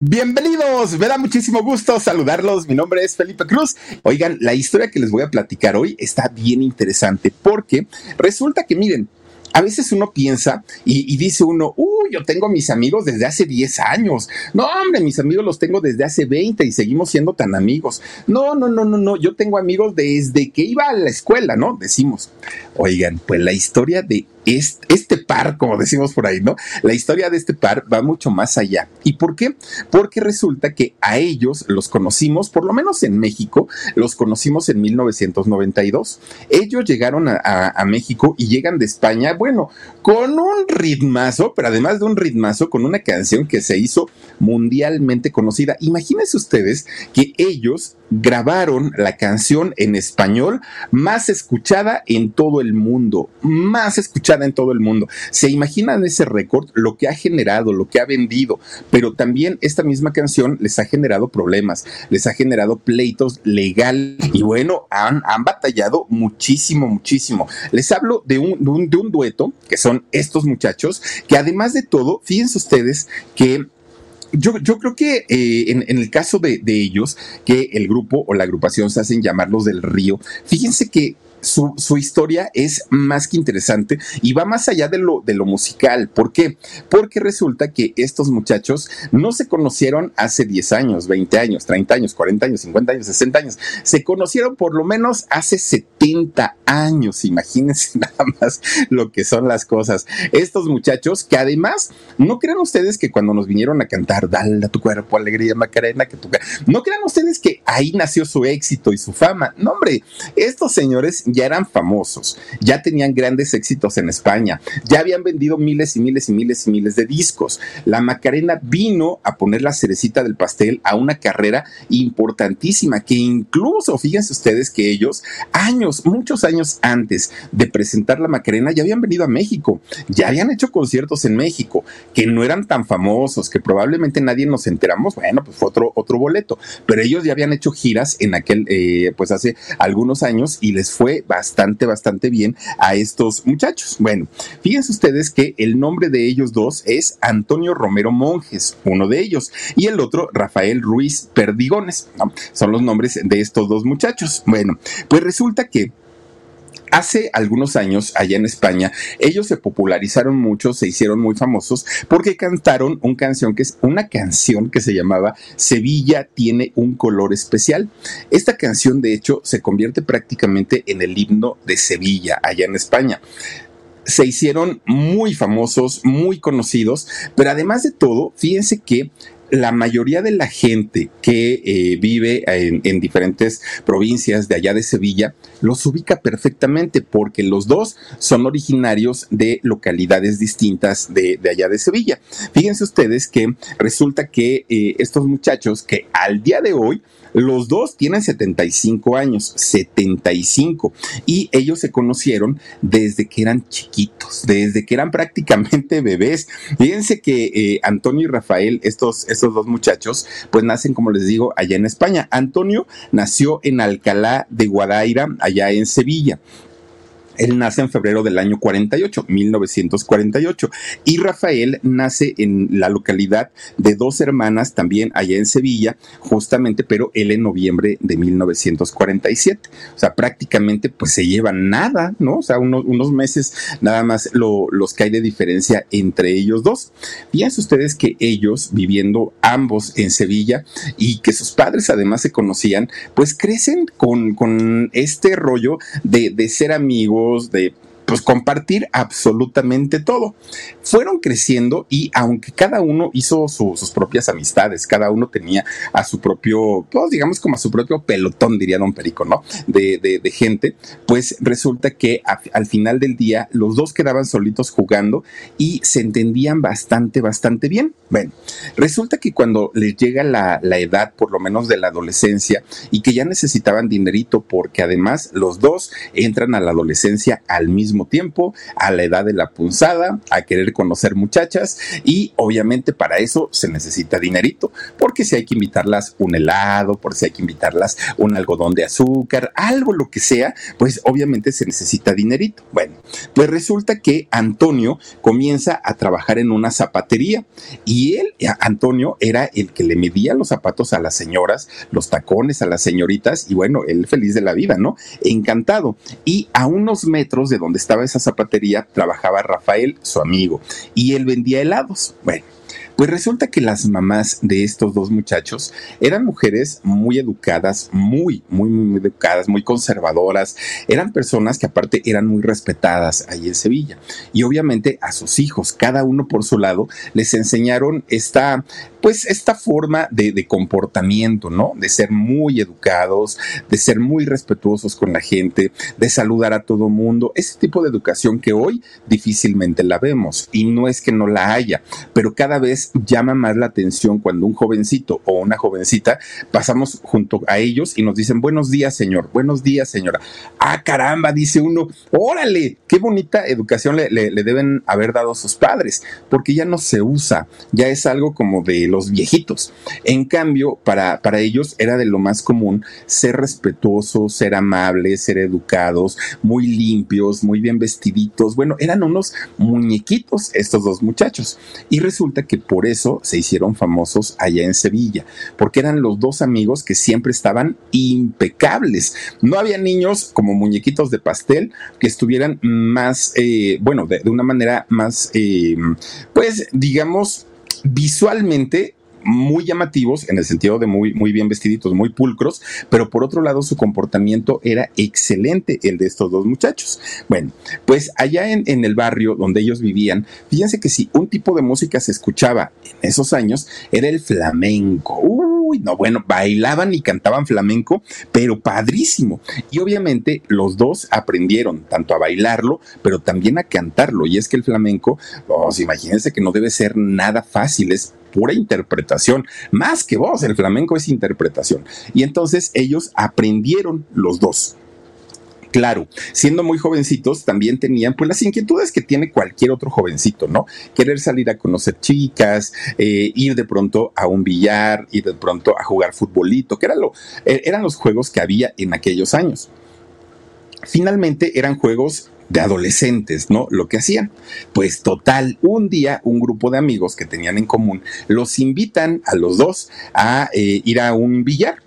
Bienvenidos, me da muchísimo gusto saludarlos. Mi nombre es Felipe Cruz. Oigan, la historia que les voy a platicar hoy está bien interesante porque resulta que, miren, a veces uno piensa y, dice uno, uy, yo tengo mis amigos desde hace 10 años. No, hombre, mis amigos los tengo desde hace 20 y seguimos siendo tan amigos. No, no, no, no, no, yo tengo amigos desde que iba a la escuela, ¿no? Decimos, oigan, pues la historia de este, par, como decimos por ahí, ¿no? La historia de este par va mucho más allá. ¿Y por qué? Porque resulta que a ellos los conocimos, por lo menos en México, los conocimos en 1992. Ellos llegaron a, a México y llegan de España, bueno, con un ritmazo, pero además de un ritmazo, con una canción que se hizo mundialmente conocida. Imagínense ustedes que ellos grabaron la canción en español más escuchada en todo el mundo, más escuchada en todo el mundo. ¿Se imaginan ese récord? Lo que ha generado, lo que ha vendido, pero también esta misma canción les ha generado problemas, les ha generado pleitos legales y bueno, han, han batallado muchísimo, muchísimo. Les hablo de un, de un dueto que son estos muchachos, que además de todo, fíjense ustedes que yo, yo creo que eh, en, el caso de, de, ellos, que el grupo o la agrupación se hacen llamar los del río, fíjense que su, su, historia es más que interesante y va más allá de lo, de lo musical. ¿Por qué? Porque resulta que estos muchachos no se conocieron hace 10 años, 20 años, 30 años, 40 años, 50 años, 60 años. Se conocieron por lo menos hace 70 años. Imagínense nada más lo que son las cosas. Estos muchachos que además, no crean ustedes que cuando nos vinieron a cantar, dale a tu cuerpo alegría, Macarena, que tu... No crean ustedes que ahí nació su éxito y su fama. No, hombre, estos señores ya eran famosos, ya tenían grandes éxitos en España, ya habían vendido miles y miles y miles y miles de discos. La Macarena vino a poner la cerecita del pastel a una carrera importantísima que incluso, fíjense ustedes que ellos, años, muchos años antes de presentar la Macarena, ya habían venido a México, ya habían hecho conciertos en México, que no eran tan famosos, que probablemente nadie nos enteramos, bueno, pues fue otro, otro boleto, pero ellos ya habían hecho giras en aquel, eh, pues hace algunos años y les fue bastante, bastante bien a estos muchachos. Bueno, fíjense ustedes que el nombre de ellos dos es Antonio Romero Monjes, uno de ellos, y el otro Rafael Ruiz Perdigones. Son los nombres de estos dos muchachos. Bueno, pues resulta que Hace algunos años, allá en España, ellos se popularizaron mucho, se hicieron muy famosos porque cantaron una canción que es una canción que se llamaba Sevilla tiene un color especial. Esta canción, de hecho, se convierte prácticamente en el himno de Sevilla, allá en España se hicieron muy famosos, muy conocidos, pero además de todo, fíjense que la mayoría de la gente que eh, vive en, diferentes provincias de allá de Sevilla los ubica perfectamente porque los dos son originarios de localidades distintas de, allá de Sevilla. Fíjense ustedes que resulta que eh, estos muchachos que al día de hoy los dos tienen 75 años, 75. Y ellos se conocieron desde que eran chiquitos, desde que eran prácticamente bebés. Fíjense que eh, Antonio y Rafael, estos, estos dos muchachos, pues nacen, como les digo, allá en España. Antonio nació en Alcalá de Guadaira, allá en Sevilla. Él nace en febrero del año 48, 1948, y Rafael nace en la localidad de dos hermanas, también allá en Sevilla, justamente, pero él en noviembre de 1947. O sea, prácticamente pues se llevan nada, ¿no? O sea, unos, meses nada más los que hay de diferencia entre ellos dos. Fíjense ustedes que ellos, viviendo ambos en Sevilla y que sus padres además se conocían, pues crecen con, con este rollo de, de ser amigos, de pues compartir absolutamente todo. Fueron creciendo y aunque cada uno hizo sus propias amistades, cada uno tenía a su propio, pues digamos como a su propio pelotón, diría don Perico, ¿no? De, de, gente, pues resulta que al final del día los dos quedaban solitos jugando y se entendían bastante, bastante bien. Bueno, resulta que cuando les llega la, la edad, por lo menos de la adolescencia, y que ya necesitaban dinerito porque además los dos entran a la adolescencia al mismo tiempo, a la edad de la punzada, a querer conocer muchachas y obviamente para eso se necesita dinerito, porque si hay que invitarlas un helado, por si hay que invitarlas un algodón de azúcar, algo lo que sea, pues obviamente se necesita dinerito. Bueno, pues resulta que Antonio comienza a trabajar en una zapatería y él, Antonio, era el que le medía los zapatos a las señoras, los tacones a las señoritas y bueno, él feliz de la vida, ¿no? Encantado. Y a unos metros de donde estaba esa zapatería trabajaba Rafael, su amigo, y él vendía helados. Bueno, pues resulta que las mamás de estos dos muchachos eran mujeres muy educadas, muy, muy, muy educadas, muy conservadoras. Eran personas que aparte eran muy respetadas ahí en Sevilla. Y obviamente a sus hijos, cada uno por su lado, les enseñaron esta, pues esta forma de, de comportamiento, ¿no? De ser muy educados, de ser muy respetuosos con la gente, de saludar a todo mundo. Ese tipo de educación que hoy difícilmente la vemos. Y no es que no la haya, pero cada vez llama más la atención cuando un jovencito o una jovencita pasamos junto a ellos y nos dicen buenos días, señor, buenos días, señora. Ah, caramba, dice uno, órale, qué bonita educación le, deben haber dado a sus padres, porque ya no se usa, ya es algo como de los viejitos. En cambio, para, para ellos era de lo más común ser respetuosos, ser amables, ser educados, muy limpios, muy bien vestiditos. Bueno, eran unos muñequitos estos dos muchachos. Y resulta que por eso se hicieron famosos allá en Sevilla, porque eran los dos amigos que siempre estaban impecables. No había niños como muñequitos de pastel que estuvieran más, eh, bueno, de, una manera más, eh, pues digamos, visualmente muy llamativos en el sentido de muy, muy bien vestiditos, muy pulcros, pero por otro lado su comportamiento era excelente, el de estos dos muchachos. Bueno, pues allá en, en el barrio donde ellos vivían, fíjense que si un tipo de música se escuchaba en esos años, era el flamenco. Uy, no, bueno, bailaban y cantaban flamenco, pero padrísimo. Y obviamente los dos aprendieron tanto a bailarlo, pero también a cantarlo. Y es que el flamenco, pues imagínense que no debe ser nada fácil, es pura interpretación, más que voz, el flamenco es interpretación. Y entonces ellos aprendieron los dos claro, siendo muy jovencitos, también tenían pues las inquietudes que tiene cualquier otro jovencito, ¿no? Querer salir a conocer chicas, eh, ir de pronto a un billar, ir de pronto a jugar futbolito, que eh, eran los juegos que había en aquellos años. Finalmente eran juegos de adolescentes, ¿no? Lo que hacían. Pues total, un día un grupo de amigos que tenían en común los invitan a los dos a eh, ir a un billar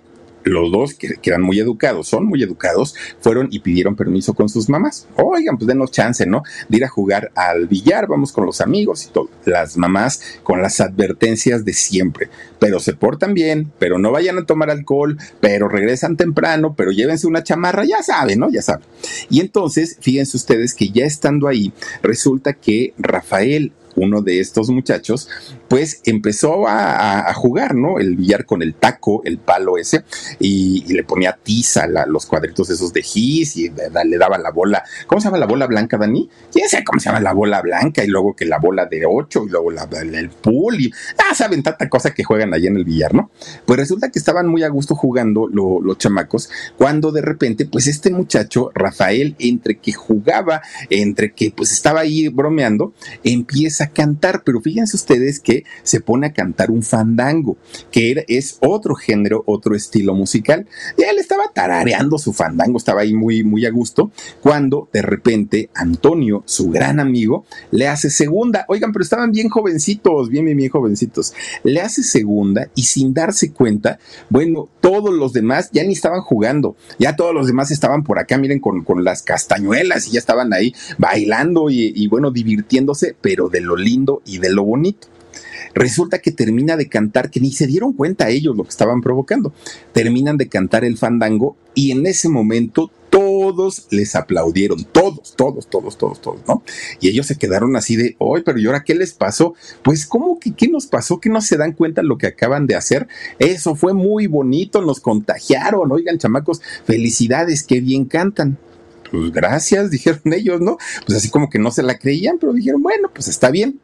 los dos, que, eran muy educados, son muy educados, fueron y pidieron permiso con sus mamás. Oigan, pues denos chance, ¿no? De ir a jugar al billar, vamos con los amigos y todo. Las mamás con las advertencias de siempre, pero se portan bien, pero no vayan a tomar alcohol, pero regresan temprano, pero llévense una chamarra, ya saben, ¿no? Ya saben. Y entonces, fíjense ustedes que ya estando ahí, resulta que Rafael uno de estos muchachos, pues empezó a, jugar, ¿no? El billar con el taco, el palo ese, y, le ponía tiza a los cuadritos esos de gis y le daba la bola. ¿Cómo se llama la bola blanca, Dani? ¿Quién sabe cómo se llama la bola blanca? Y luego que la bola de ocho, y luego la, el pool, y ah, saben tanta cosa que juegan allí en el billar, ¿no? Pues resulta que estaban muy a gusto jugando los chamacos, cuando de repente, pues este muchacho, Rafael, entre que jugaba, entre que pues estaba ahí bromeando, empieza cantar, pero fíjense ustedes que se pone a cantar un fandango, que es otro género, otro estilo musical. Y él estaba tarareando su fandango, estaba ahí muy, muy a gusto, cuando de repente Antonio, su gran amigo, le hace segunda. Oigan, pero estaban bien jovencitos, bien, bien, bien jovencitos. Le hace segunda y sin darse cuenta, bueno, todos los demás ya ni estaban jugando, ya todos los demás estaban por acá, miren, con, con las castañuelas y ya estaban ahí bailando y, y bueno, divirtiéndose, pero de lo lindo y de lo bonito. Resulta que termina de cantar, que ni se dieron cuenta ellos lo que estaban provocando. Terminan de cantar el fandango y en ese momento todo todos les aplaudieron, todos, todos, todos, todos, todos, ¿no? Y ellos se quedaron así de, hoy, pero ¿y ahora qué les pasó? Pues, ¿cómo que qué nos pasó? Que no se dan cuenta lo que acaban de hacer. Eso fue muy bonito, nos contagiaron, oigan, chamacos, felicidades, qué bien cantan pues gracias, dijeron ellos, ¿no? Pues así como que no se la creían, pero dijeron, bueno, pues está bien.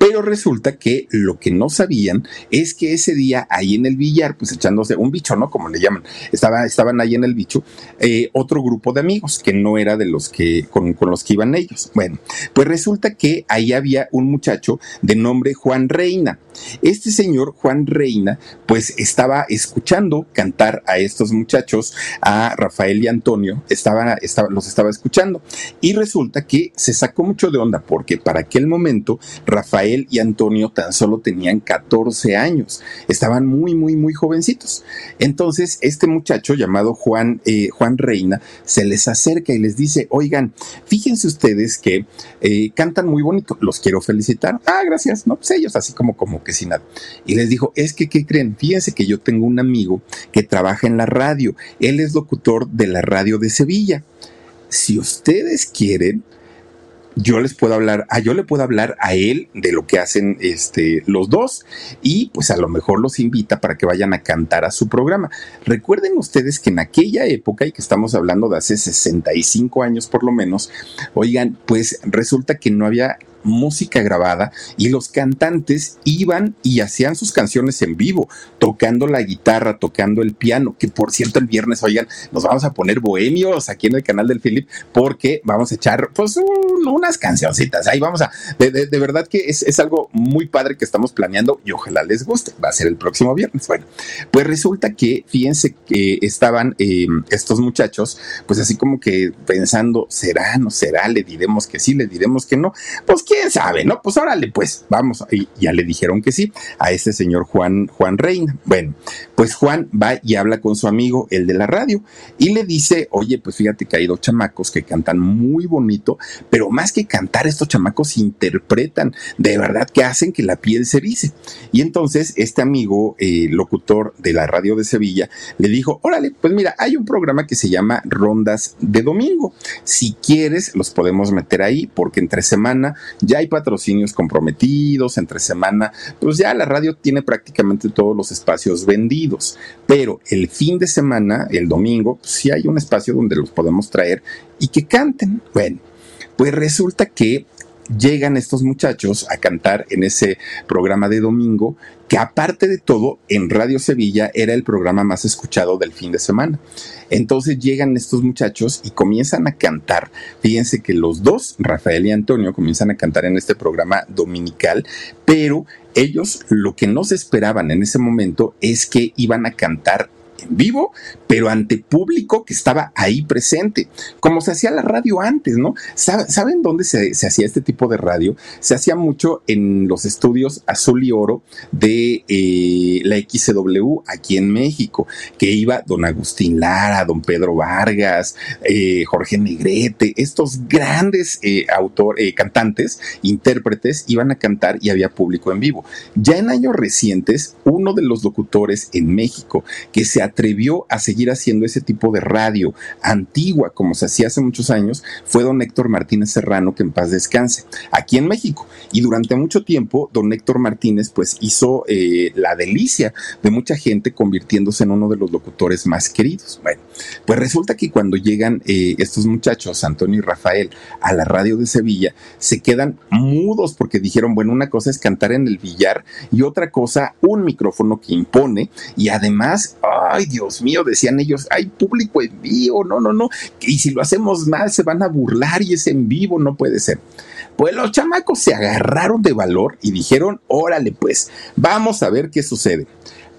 Pero resulta que lo que no sabían es que ese día ahí en el billar, pues echándose un bicho, ¿no? Como le llaman, estaba, estaban ahí en el bicho eh, otro grupo de amigos que no era de los que con, con los que iban ellos. Bueno, pues resulta que ahí había un muchacho de nombre Juan Reina. Este señor, Juan Reina, pues estaba escuchando cantar a estos muchachos, a Rafael y Antonio, estaba, los estaba escuchando. Y resulta que se sacó mucho de onda porque para aquel momento Rafael y Antonio tan solo tenían 14 años, estaban muy, muy, muy jovencitos. Entonces, este muchacho llamado Juan, eh, Juan Reina se les acerca y les dice, oigan, fíjense ustedes que eh, cantan muy bonito, los quiero felicitar. Ah, gracias, no, pues ellos así como, como que sin nada. Y les dijo, es que, ¿qué creen? Fíjense que yo tengo un amigo que trabaja en la radio. Él es locutor de la radio de Sevilla. Si ustedes quieren, yo les puedo hablar, a yo le puedo hablar a él de lo que hacen este, los dos y pues a lo mejor los invita para que vayan a cantar a su programa. Recuerden ustedes que en aquella época, y que estamos hablando de hace 65 años por lo menos, oigan, pues resulta que no había música grabada y los cantantes iban y hacían sus canciones en vivo, tocando la guitarra, tocando el piano, que por cierto el viernes, oigan, nos vamos a poner bohemios aquí en el canal del Philip porque vamos a echar pues unas cancioncitas, ahí vamos a, de, verdad que es, es, algo muy padre que estamos planeando y ojalá les guste, va a ser el próximo viernes. Bueno, pues resulta que, fíjense que estaban em, estos muchachos, pues así como que pensando, ¿será, no será? Le diremos que sí, le diremos que no, pues quién sabe, ¿no? Pues órale, pues vamos. Y ya le dijeron que sí a este señor Juan, Juan Reina. Bueno, pues Juan va y habla con su amigo, el de la radio, y le dice, oye, pues fíjate que hay dos chamacos que cantan muy bonito, pero más que cantar, estos chamacos interpretan, de verdad que hacen que la piel se dice. Y entonces este amigo, eh, locutor de la radio de Sevilla, le dijo, órale, pues mira, hay un programa que se llama Rondas de Domingo. Si quieres, los podemos meter ahí, porque entre semana ya hay patrocinios comprometidos entre semana, pues ya la radio tiene prácticamente todos los espacios vendidos, pero el fin de semana, el domingo, pues sí hay un espacio donde los podemos traer y que canten. Bueno, pues resulta que llegan estos muchachos a cantar en ese programa de domingo, que aparte de todo, en Radio Sevilla era el programa más escuchado del fin de semana. Entonces llegan estos muchachos y comienzan a cantar. Fíjense que los dos, Rafael y Antonio, comienzan a cantar en este programa dominical, pero ellos lo que no se esperaban en ese momento es que iban a cantar en vivo, pero ante público que estaba ahí presente, como se hacía la radio antes, ¿no? ¿Saben dónde se, hacía este tipo de radio? Se hacía mucho en los estudios Azul y Oro de eh, la XW aquí en México, que iba don Agustín Lara, don Pedro Vargas, eh, Jorge Negrete, estos grandes eh, cantantes, intérpretes, iban a cantar y había público en vivo. Ya en años recientes, uno de los locutores en México que se atrevió a seguir haciendo ese tipo de radio antigua como se hacía hace muchos años fue don Héctor Martínez Serrano, que en paz descanse, aquí en México. Y durante mucho tiempo, don Héctor Martínez pues hizo eh, la delicia de mucha gente convirtiéndose en uno de los locutores más queridos. Bueno, pues resulta que cuando llegan eh, estos muchachos, Antonio y Rafael, a la radio de Sevilla, se quedan mudos porque dijeron, bueno, una cosa es cantar en el billar y otra cosa, un micrófono que impone y además, ay Dios mío, decían ellos, hay público en vivo, no, no, no, y si lo hacemos mal se van a burlar y es en vivo, no puede ser. Pues los chamacos se agarraron de valor y dijeron, órale pues, vamos a ver qué sucede.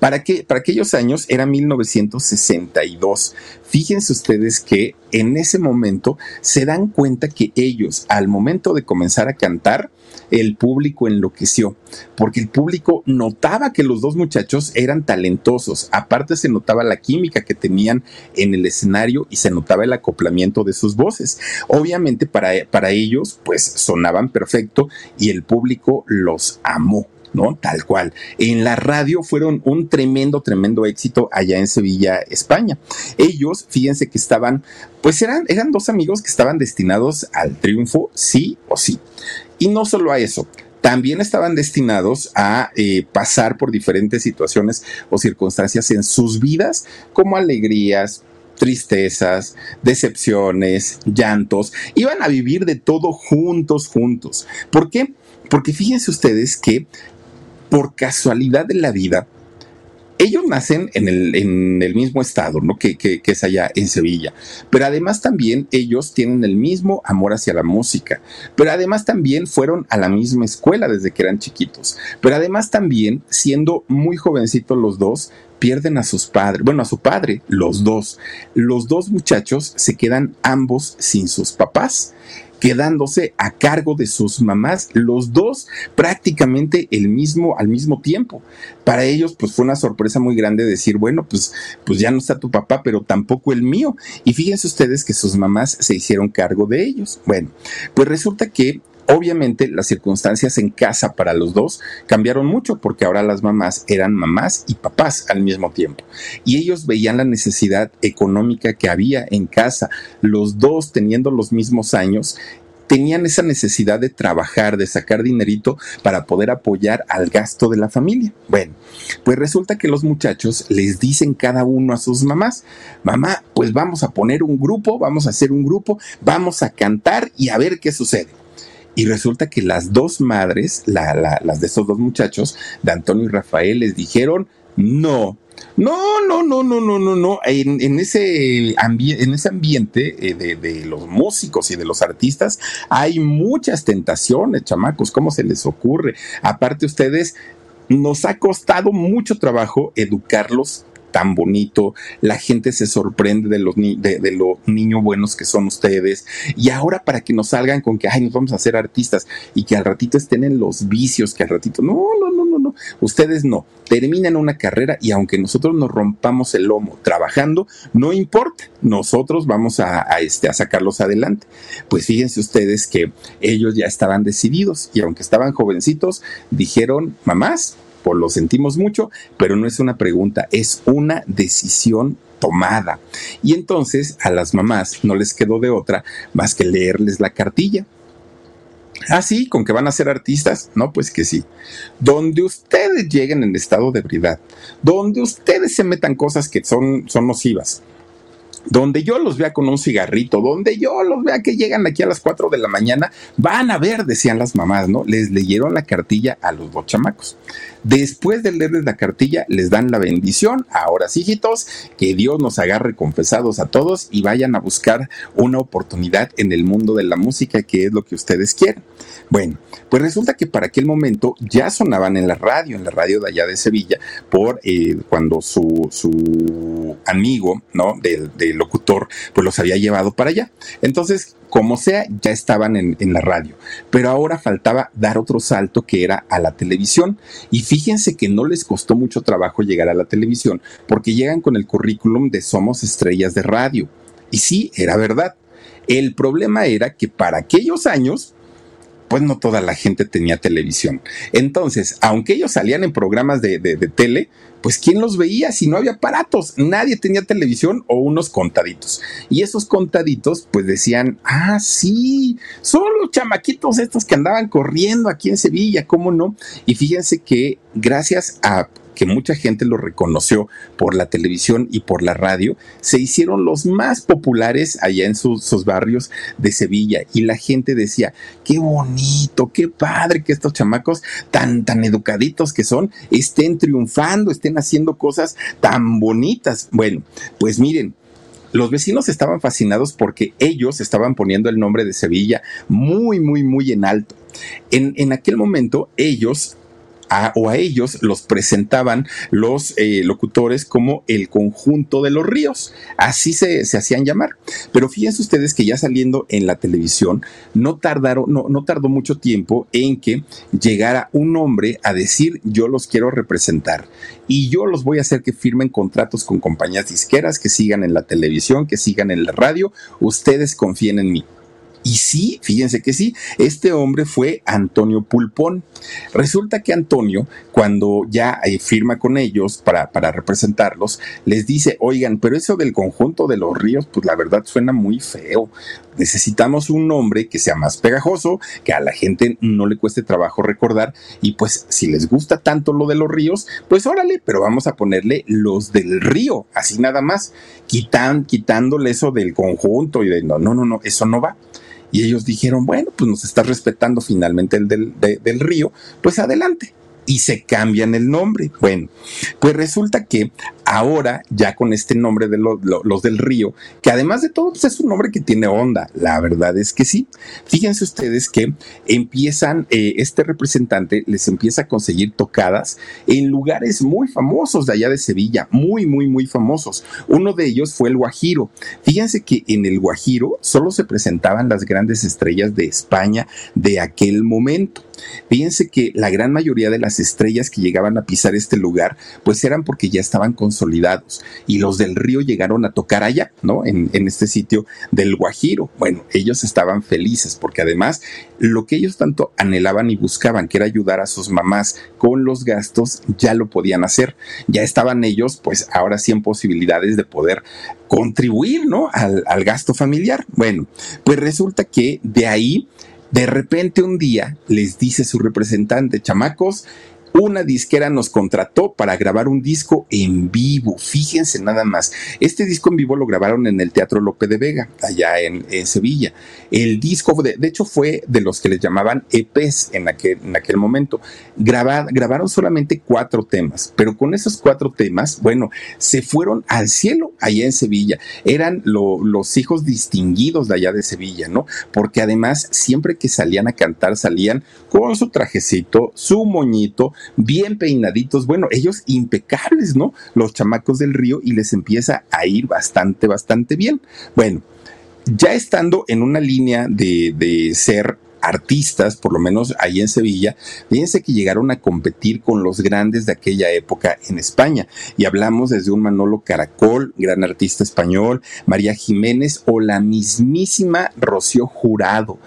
¿Para, qué? para aquellos años era 1962. Fíjense ustedes que en ese momento se dan cuenta que ellos, al momento de comenzar a cantar, el público enloqueció, porque el público notaba que los dos muchachos eran talentosos, aparte se notaba la química que tenían en el escenario y se notaba el acoplamiento de sus voces. Obviamente para, para ellos pues sonaban perfecto y el público los amó ¿no? Tal cual. En la radio fueron un tremendo, tremendo éxito allá en Sevilla, España. Ellos, fíjense que estaban, pues eran, eran dos amigos que estaban destinados al triunfo, sí o sí. Y no solo a eso, también estaban destinados a eh, pasar por diferentes situaciones o circunstancias en sus vidas, como alegrías, tristezas, decepciones, llantos, iban a vivir de todo juntos, juntos. ¿Por qué? Porque fíjense ustedes que por casualidad de la vida, ellos nacen en el, mismo estado, ¿no? Que, que, es allá en Sevilla. Pero además también ellos tienen el mismo amor hacia la música. Pero además también fueron a la misma escuela desde que eran chiquitos. Pero además también, siendo muy jovencitos los dos, pierden a sus padres, bueno, a su padre, los dos. Los dos muchachos se quedan ambos sin sus papás quedándose a cargo de sus mamás, los dos prácticamente el mismo, al mismo tiempo. Para ellos, pues fue una sorpresa muy grande decir, bueno, pues, pues ya no está tu papá, pero tampoco el mío. Y fíjense ustedes que sus mamás se hicieron cargo de ellos. Bueno, pues resulta que Obviamente las circunstancias en casa para los dos cambiaron mucho porque ahora las mamás eran mamás y papás al mismo tiempo. Y ellos veían la necesidad económica que había en casa, los dos teniendo los mismos años tenían esa necesidad de trabajar, de sacar dinerito para poder apoyar al gasto de la familia. Bueno, pues resulta que los muchachos les dicen cada uno a sus mamás, mamá, pues vamos a poner un grupo, vamos a hacer un grupo, vamos a cantar y a ver qué sucede. Y resulta que las dos madres, la, la, las de esos dos muchachos, de Antonio y Rafael, les dijeron no. No, no, no, no, no, no, no. En, ese, en ese ambiente eh, de, de, los músicos y de los artistas hay muchas tentaciones, chamacos. ¿Cómo se les ocurre? Aparte, ustedes nos ha costado mucho trabajo educarlos tan bonito, la gente se sorprende de los, de, los niños buenos que son ustedes, y ahora para que nos salgan con que, ay, nos vamos a hacer artistas, y que al ratito estén en los vicios, que al ratito, no, no, no, no, no, ustedes no, terminan una carrera y aunque nosotros nos rompamos el lomo trabajando, no importa, nosotros vamos a, este, a sacarlos adelante. Pues fíjense ustedes que ellos ya estaban decididos, y aunque estaban jovencitos, dijeron, mamás, pues lo sentimos mucho, pero no es una pregunta, es una decisión tomada. Y entonces a las mamás no les quedó de otra más que leerles la cartilla. Ah, sí, con que van a ser artistas. No, pues que sí. Donde ustedes lleguen en estado de ebriedad, donde ustedes se metan cosas que son, son nocivas, donde yo los vea con un cigarrito, donde yo los vea que llegan aquí a las 4 de la mañana, van a ver, decían las mamás, ¿no? Les leyeron la cartilla a los dos chamacos. Después de leerles la cartilla, les dan la bendición. Ahora sí, hijitos, que Dios nos agarre confesados a todos y vayan a buscar una oportunidad en el mundo de la música, que es lo que ustedes quieren. Bueno, pues resulta que para aquel momento ya sonaban en la radio, en la radio de allá de Sevilla, por eh, cuando su, su amigo, ¿no? Del, locutor, pues los había llevado para allá. Entonces, como sea, ya estaban en, la radio. Pero ahora faltaba dar otro salto que era a la televisión. Y fíjense que no les costó mucho trabajo llegar a la televisión porque llegan con el currículum de Somos Estrellas de Radio. Y sí, era verdad. El problema era que para aquellos años, pues no toda la gente tenía televisión. Entonces, aunque ellos salían en programas de, de, tele, pues ¿quién los veía si no había aparatos? Nadie tenía televisión o unos contaditos. Y esos contaditos pues decían, ah, sí, son los chamaquitos estos que andaban corriendo aquí en Sevilla, ¿cómo no? Y fíjense que gracias a que mucha gente lo reconoció por la televisión y por la radio, se hicieron los más populares allá en sus, barrios de Sevilla y la gente decía, qué bonito, qué padre que estos chamacos tan, tan educaditos que son estén triunfando, estén haciendo cosas tan bonitas. Bueno, pues miren, los vecinos estaban fascinados porque ellos estaban poniendo el nombre de Sevilla muy, muy, muy en alto. En, en aquel momento ellos o a ellos los presentaban los eh, locutores como el conjunto de los ríos. Así se, hacían llamar. Pero fíjense ustedes que ya saliendo en la televisión, no tardaron, no, no tardó mucho tiempo en que llegara un hombre a decir yo los quiero representar y yo los voy a hacer que firmen contratos con compañías disqueras, que sigan en la televisión, que sigan en la radio. Ustedes confíen en mí. Y sí, fíjense que sí, este hombre fue Antonio Pulpón. Resulta que Antonio, cuando ya eh, firma con ellos para, para representarlos, les dice, oigan, pero eso del conjunto de los ríos, pues la verdad suena muy feo. Necesitamos un nombre que sea más pegajoso, que a la gente no le cueste trabajo recordar. Y pues si les gusta tanto lo de los ríos, pues órale, pero vamos a ponerle los del río, así nada más, quitan, quitándole eso del conjunto y de no, no, no, no, eso no va. Y ellos dijeron, bueno, pues nos está respetando finalmente el del, del río, pues adelante y se cambian el nombre. Bueno, pues resulta que ahora ya con este nombre de los del río, que además de todo pues es un nombre que tiene onda, la verdad es que sí. Fíjense ustedes que empiezan, eh, este representante les empieza a conseguir tocadas en lugares muy famosos de allá de Sevilla, muy, muy, muy famosos. Uno de ellos fue el Guajiro. Fíjense que en el Guajiro solo se presentaban las grandes estrellas de España de aquel momento. Fíjense que la gran mayoría de las estrellas que llegaban a pisar este lugar, pues eran porque ya estaban consolidados y los del río llegaron a tocar allá, ¿no? En, este sitio del Guajiro. Bueno, ellos estaban felices porque además lo que ellos tanto anhelaban y buscaban, que era ayudar a sus mamás con los gastos, ya lo podían hacer. Ya estaban ellos, pues ahora sí en posibilidades de poder contribuir, ¿no? Al gasto familiar. Bueno, pues resulta que de ahí de repente un día les dice su representante, chamacos, una disquera nos contrató para grabar un disco en vivo. Fíjense nada más. Este disco en vivo lo grabaron en el Teatro Lope de Vega, allá en, Sevilla. El disco, de, de, hecho, fue de los que les llamaban EPs en aquel, en aquel momento. grabaron solamente cuatro temas, pero con esos cuatro temas, bueno, se fueron al cielo allá en Sevilla. Eran los hijos distinguidos de allá de Sevilla, ¿no? Porque además, siempre que salían a cantar, salían con su trajecito, su moñito, bien peinaditos, bueno, ellos impecables, ¿no? Los chamacos del río y les empieza a ir bastante, bastante bien. Bueno, ya estando en una línea de, de ser artistas, por lo menos ahí en Sevilla, fíjense que llegaron a competir con los grandes de aquella época en España. Y hablamos desde un Manolo Caracol, gran artista español, María Jiménez o la mismísima Rocío Jurado.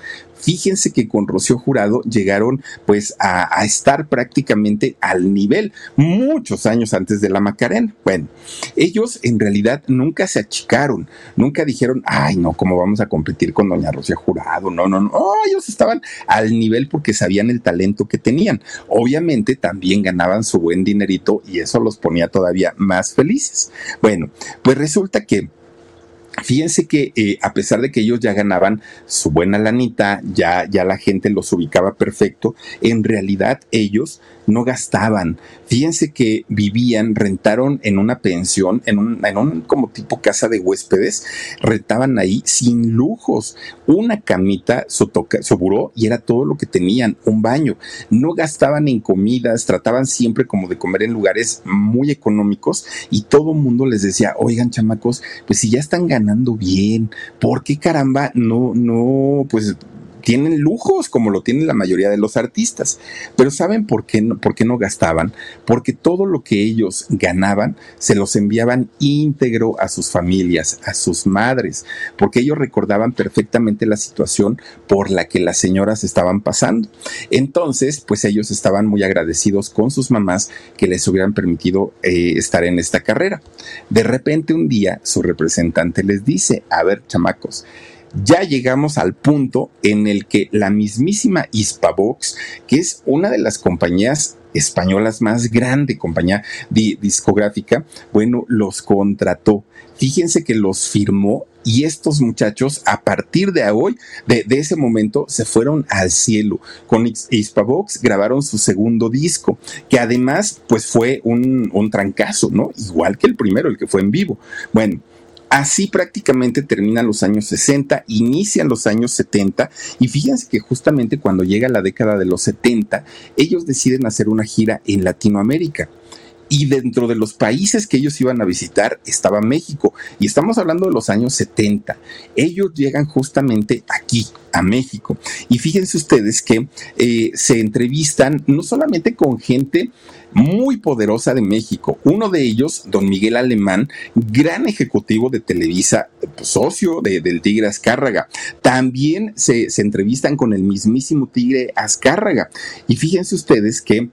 Fíjense que con Rocío Jurado llegaron pues a, estar prácticamente al nivel muchos años antes de la Macarena. Bueno, ellos en realidad nunca se achicaron, nunca dijeron, ay no, ¿cómo vamos a competir con doña Rocío Jurado? No, no, no, ellos estaban al nivel porque sabían el talento que tenían. Obviamente también ganaban su buen dinerito y eso los ponía todavía más felices. Bueno, pues resulta que Fíjense que eh, a pesar de que ellos ya ganaban su buena lanita, ya, ya la gente los ubicaba perfecto, en realidad ellos no gastaban. Fíjense que vivían, rentaron en una pensión, en un, en un como tipo casa de huéspedes, rentaban ahí sin lujos, una camita, su, su y era todo lo que tenían, un baño. No gastaban en comidas, trataban siempre como de comer en lugares muy económicos y todo el mundo les decía, oigan chamacos, pues si ya están ganando bien, ¿por qué caramba no, no, pues tienen lujos como lo tienen la mayoría de los artistas. Pero ¿saben por qué no, por qué no gastaban? Porque todo lo que ellos ganaban se los enviaban íntegro a sus familias, a sus madres, porque ellos recordaban perfectamente la situación por la que las señoras estaban pasando. Entonces, pues ellos estaban muy agradecidos con sus mamás que les hubieran permitido eh, estar en esta carrera. De repente un día su representante les dice, a ver, chamacos, ya llegamos al punto en el que la mismísima Hispavox, que es una de las compañías españolas más grande, compañía discográfica, bueno, los contrató. Fíjense que los firmó y estos muchachos a partir de hoy, de, ese momento, se fueron al cielo. Con Hispavox grabaron su segundo disco, que además pues fue un, un trancazo, ¿no? Igual que el primero, el que fue en vivo. Bueno, Así prácticamente terminan los años 60, inician los años 70 y fíjense que justamente cuando llega la década de los 70, ellos deciden hacer una gira en Latinoamérica y dentro de los países que ellos iban a visitar estaba México. Y estamos hablando de los años 70. Ellos llegan justamente aquí, a México. Y fíjense ustedes que eh, se entrevistan no solamente con gente muy poderosa de México. Uno de ellos, don Miguel Alemán, gran ejecutivo de Televisa, pues, socio del Tigre Azcárraga. También se, se entrevistan con el mismísimo Tigre Azcárraga. Y fíjense ustedes que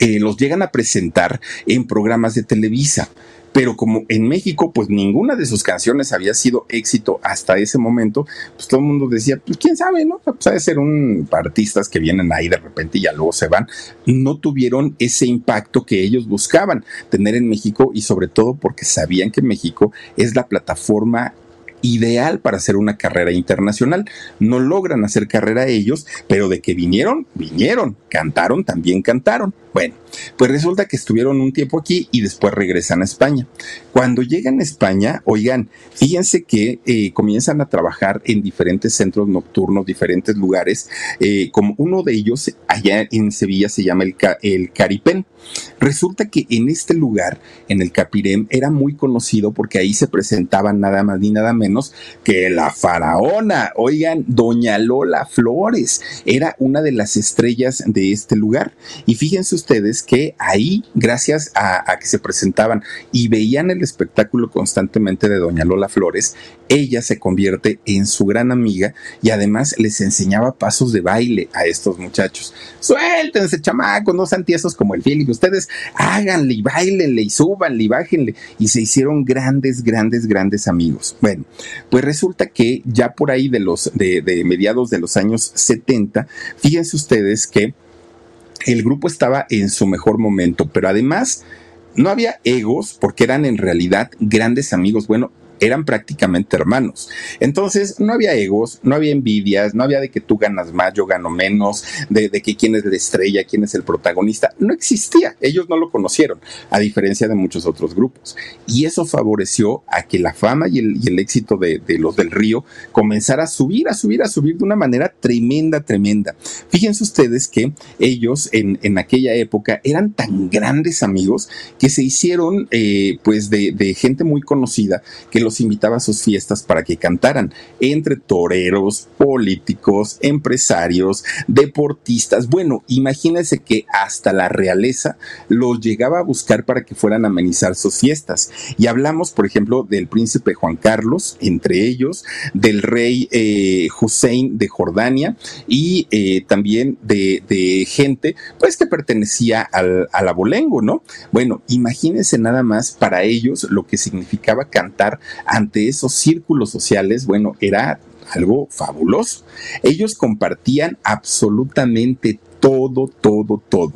eh, los llegan a presentar en programas de Televisa pero como en México pues ninguna de sus canciones había sido éxito hasta ese momento, pues todo el mundo decía, pues quién sabe, ¿no? Pues ser un artistas que vienen ahí de repente y ya luego se van, no tuvieron ese impacto que ellos buscaban tener en México y sobre todo porque sabían que México es la plataforma ideal para hacer una carrera internacional. No logran hacer carrera ellos, pero de que vinieron, vinieron, cantaron, también cantaron. Bueno, pues resulta que estuvieron un tiempo aquí y después regresan a España. Cuando llegan a España, oigan, fíjense que eh, comienzan a trabajar en diferentes centros nocturnos, diferentes lugares, eh, como uno de ellos allá en Sevilla se llama el, el Caripén. Resulta que en este lugar, en el Capirem, era muy conocido porque ahí se presentaban nada más ni nada menos que la faraona, oigan, doña Lola Flores, era una de las estrellas de este lugar. Y fíjense ustedes que ahí, gracias a, que se presentaban y veían el espectáculo constantemente de Doña Lola Flores, ella se convierte en su gran amiga y además les enseñaba pasos de baile a estos muchachos. Suéltense, chamacos, no sean tiesos como el Philip. Ustedes háganle y bailenle y súbanle y bájenle. Y se hicieron grandes, grandes, grandes amigos. Bueno, pues resulta que ya por ahí de los, de, de mediados de los años 70, fíjense ustedes que el grupo estaba en su mejor momento, pero además no había egos porque eran en realidad grandes amigos. Bueno, eran prácticamente hermanos. Entonces, no había egos, no había envidias, no había de que tú ganas más, yo gano menos, de, que quién es la estrella, quién es el protagonista. No existía, ellos no lo conocieron, a diferencia de muchos otros grupos. Y eso favoreció a que la fama y el, éxito de, los del río comenzara a subir, a subir, a subir de una manera tremenda, tremenda. Fíjense ustedes que ellos en, aquella época eran tan grandes amigos que se hicieron eh, pues de, de gente muy conocida que los invitaba a sus fiestas para que cantaran, entre toreros, políticos, empresarios, deportistas. Bueno, imagínense que hasta la realeza los llegaba a buscar para que fueran a amenizar sus fiestas. Y hablamos, por ejemplo, del príncipe Juan Carlos, entre ellos, del rey eh, Hussein de Jordania y eh, también de, gente, pues que pertenecía al, al abolengo, ¿no? Bueno, imagínense nada más para ellos lo que significaba cantar ante esos círculos sociales, bueno, era algo fabuloso. Ellos compartían absolutamente todo, todo, todo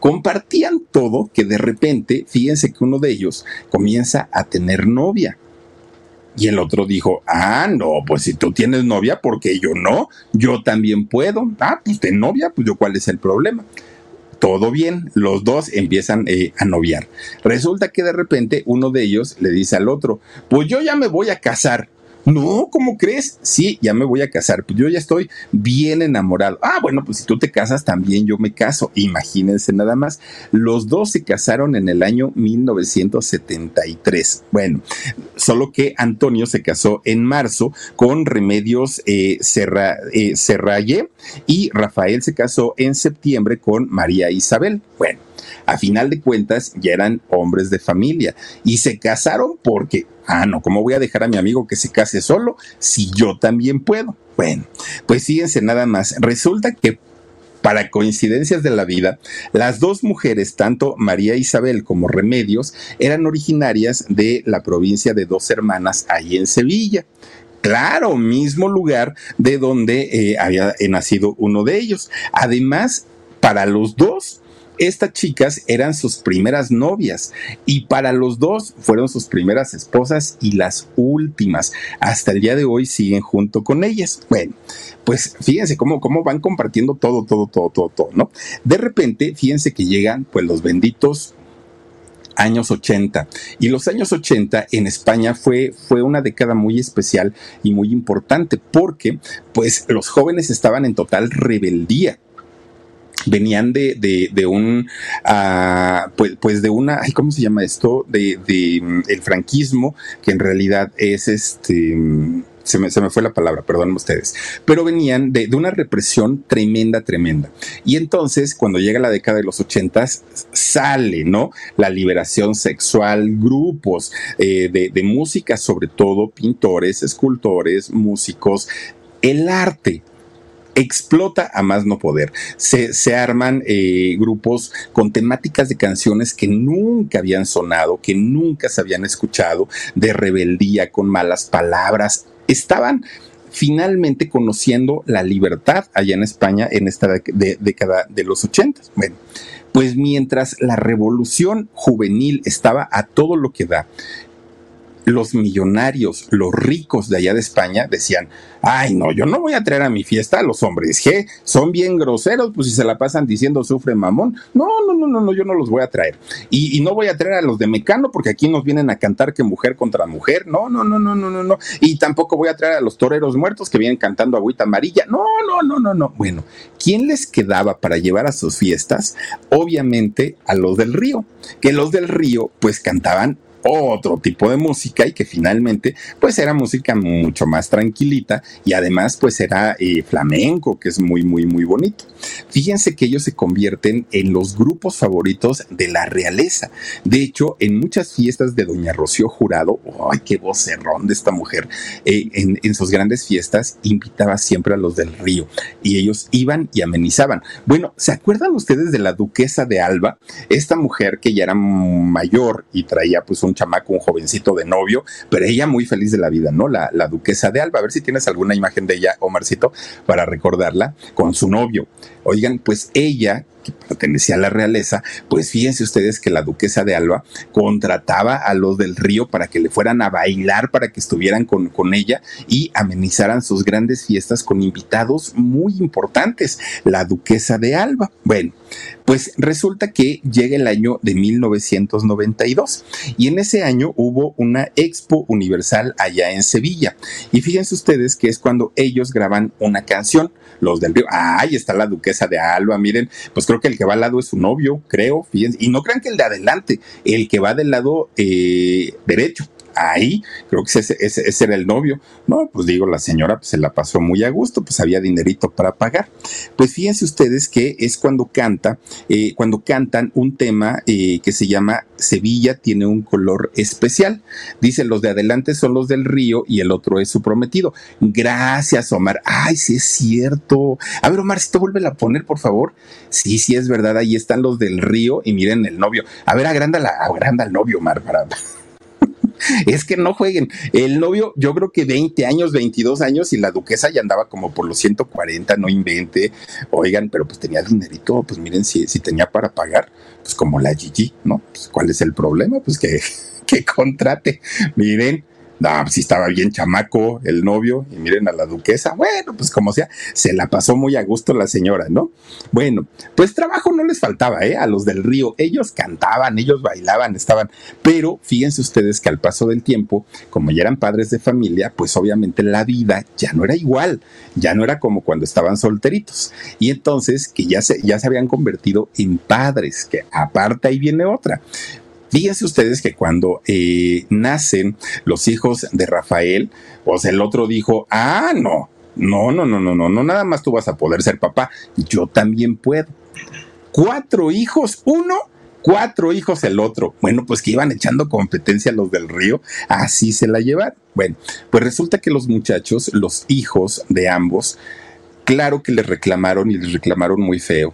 compartían todo que de repente, fíjense que uno de ellos comienza a tener novia. Y el otro dijo, ah, no, pues si tú tienes novia, porque yo no? Yo también puedo. Ah, pues de novia, pues yo cuál es el problema todo bien, los dos empiezan eh, a noviar. Resulta que de repente uno de ellos le dice al otro, pues yo ya me voy a casar. No, ¿cómo crees? Sí, ya me voy a casar. Pues yo ya estoy bien enamorado. Ah, bueno, pues si tú te casas, también yo me caso. Imagínense nada más. Los dos se casaron en el año 1973. Bueno, solo que Antonio se casó en marzo con Remedios eh, eh y Rafael se casó en septiembre con María Isabel. Bueno a final de cuentas ya eran hombres de familia y se casaron porque, ah, no, ¿cómo voy a dejar a mi amigo que se case solo si yo también puedo? Bueno, pues fíjense nada más, resulta que para coincidencias de la vida, las dos mujeres, tanto María Isabel como Remedios, eran originarias de la provincia de Dos Hermanas, ahí en Sevilla. Claro, mismo lugar de donde eh, había nacido uno de ellos. Además, para los dos estas chicas eran sus primeras novias y para los dos fueron sus primeras esposas y las últimas. Hasta el día de hoy siguen junto con ellas. Bueno, pues fíjense cómo, cómo van compartiendo todo, todo, todo, todo, todo, ¿no? De repente, fíjense que llegan pues los benditos años 80. Y los años 80 en España fue, fue una década muy especial y muy importante porque pues los jóvenes estaban en total rebeldía venían de, de, un, uh, pues, pues, de una, ¿cómo se llama esto? De, de mm, el franquismo, que en realidad es este, se me, se me, fue la palabra, perdónenme ustedes, pero venían de, de, una represión tremenda, tremenda. Y entonces, cuando llega la década de los ochentas, sale, ¿no? La liberación sexual, grupos eh, de, de música, sobre todo pintores, escultores, músicos, el arte explota a más no poder. Se, se arman eh, grupos con temáticas de canciones que nunca habían sonado, que nunca se habían escuchado, de rebeldía, con malas palabras. Estaban finalmente conociendo la libertad allá en España en esta década de los ochentas. Bueno, pues mientras la revolución juvenil estaba a todo lo que da, los millonarios, los ricos de allá de España decían, ay no, yo no voy a traer a mi fiesta a los hombres, que son bien groseros, pues si se la pasan diciendo sufre mamón, no, no, no, no, no, yo no los voy a traer. Y, y, no voy a traer a los de Mecano porque aquí nos vienen a cantar que mujer contra mujer, no, no, no, no, no, no, no. Y tampoco voy a traer a los toreros muertos que vienen cantando agüita amarilla, no, no, no, no, no. Bueno, ¿quién les quedaba para llevar a sus fiestas? Obviamente a los del río, que los del río pues cantaban otro tipo de música y que finalmente pues era música mucho más tranquilita y además pues era eh, flamenco que es muy muy muy bonito. Fíjense que ellos se convierten en los grupos favoritos de la realeza. De hecho, en muchas fiestas de Doña Rocío Jurado, ¡ay qué vocerrón de esta mujer! Eh, en, en sus grandes fiestas invitaba siempre a los del río y ellos iban y amenizaban. Bueno, ¿se acuerdan ustedes de la duquesa de Alba? Esta mujer que ya era mayor y traía pues un un chamaco, un jovencito de novio, pero ella muy feliz de la vida, ¿no? La, la duquesa de Alba. A ver si tienes alguna imagen de ella, Omarcito, para recordarla con su novio. Oigan, pues ella que pertenecía a la realeza, pues fíjense ustedes que la duquesa de Alba contrataba a los del río para que le fueran a bailar, para que estuvieran con, con ella y amenizaran sus grandes fiestas con invitados muy importantes, la duquesa de Alba. Bueno, pues resulta que llega el año de 1992 y en ese año hubo una Expo Universal allá en Sevilla. Y fíjense ustedes que es cuando ellos graban una canción, los del río. ahí está la duquesa de Alba, miren, pues creo que el que va al lado es su novio, creo, fíjense, y no crean que el de adelante, el que va del lado eh, derecho, ahí, creo que ese, era el novio. No, pues digo, la señora pues, se la pasó muy a gusto, pues había dinerito para pagar. Pues fíjense ustedes que es cuando canta, eh, cuando cantan un tema eh, que se llama Sevilla tiene un color especial. Dice, los de adelante son los del río y el otro es su prometido. Gracias, Omar. Ay, sí es cierto. A ver, Omar, si te vuelve a poner, por favor. Sí, sí es verdad, ahí están los del río y miren el novio. A ver, agranda, la, agranda al novio, Omar, para es que no jueguen. El novio, yo creo que 20 años, 22 años y la duquesa ya andaba como por los 140, no invente. Oigan, pero pues tenía dinerito, pues miren si, si tenía para pagar, pues como la Gigi, ¿no? Pues, ¿Cuál es el problema? Pues que, que contrate. Miren, no, pues estaba bien chamaco el novio, y miren a la duquesa, bueno, pues como sea, se la pasó muy a gusto la señora, ¿no? Bueno, pues trabajo no les faltaba, ¿eh? A los del río, ellos cantaban, ellos bailaban, estaban, pero fíjense ustedes que al paso del tiempo, como ya eran padres de familia, pues obviamente la vida ya no era igual, ya no era como cuando estaban solteritos, y entonces que ya se, ya se habían convertido en padres, que aparte ahí viene otra. Fíjense ustedes que cuando eh, nacen los hijos de Rafael, pues el otro dijo, ah, no, no, no, no, no, no, no, nada más tú vas a poder ser papá, yo también puedo. Cuatro hijos, uno, cuatro hijos el otro. Bueno, pues que iban echando competencia los del río, así se la llevan. Bueno, pues resulta que los muchachos, los hijos de ambos, claro que les reclamaron y les reclamaron muy feo.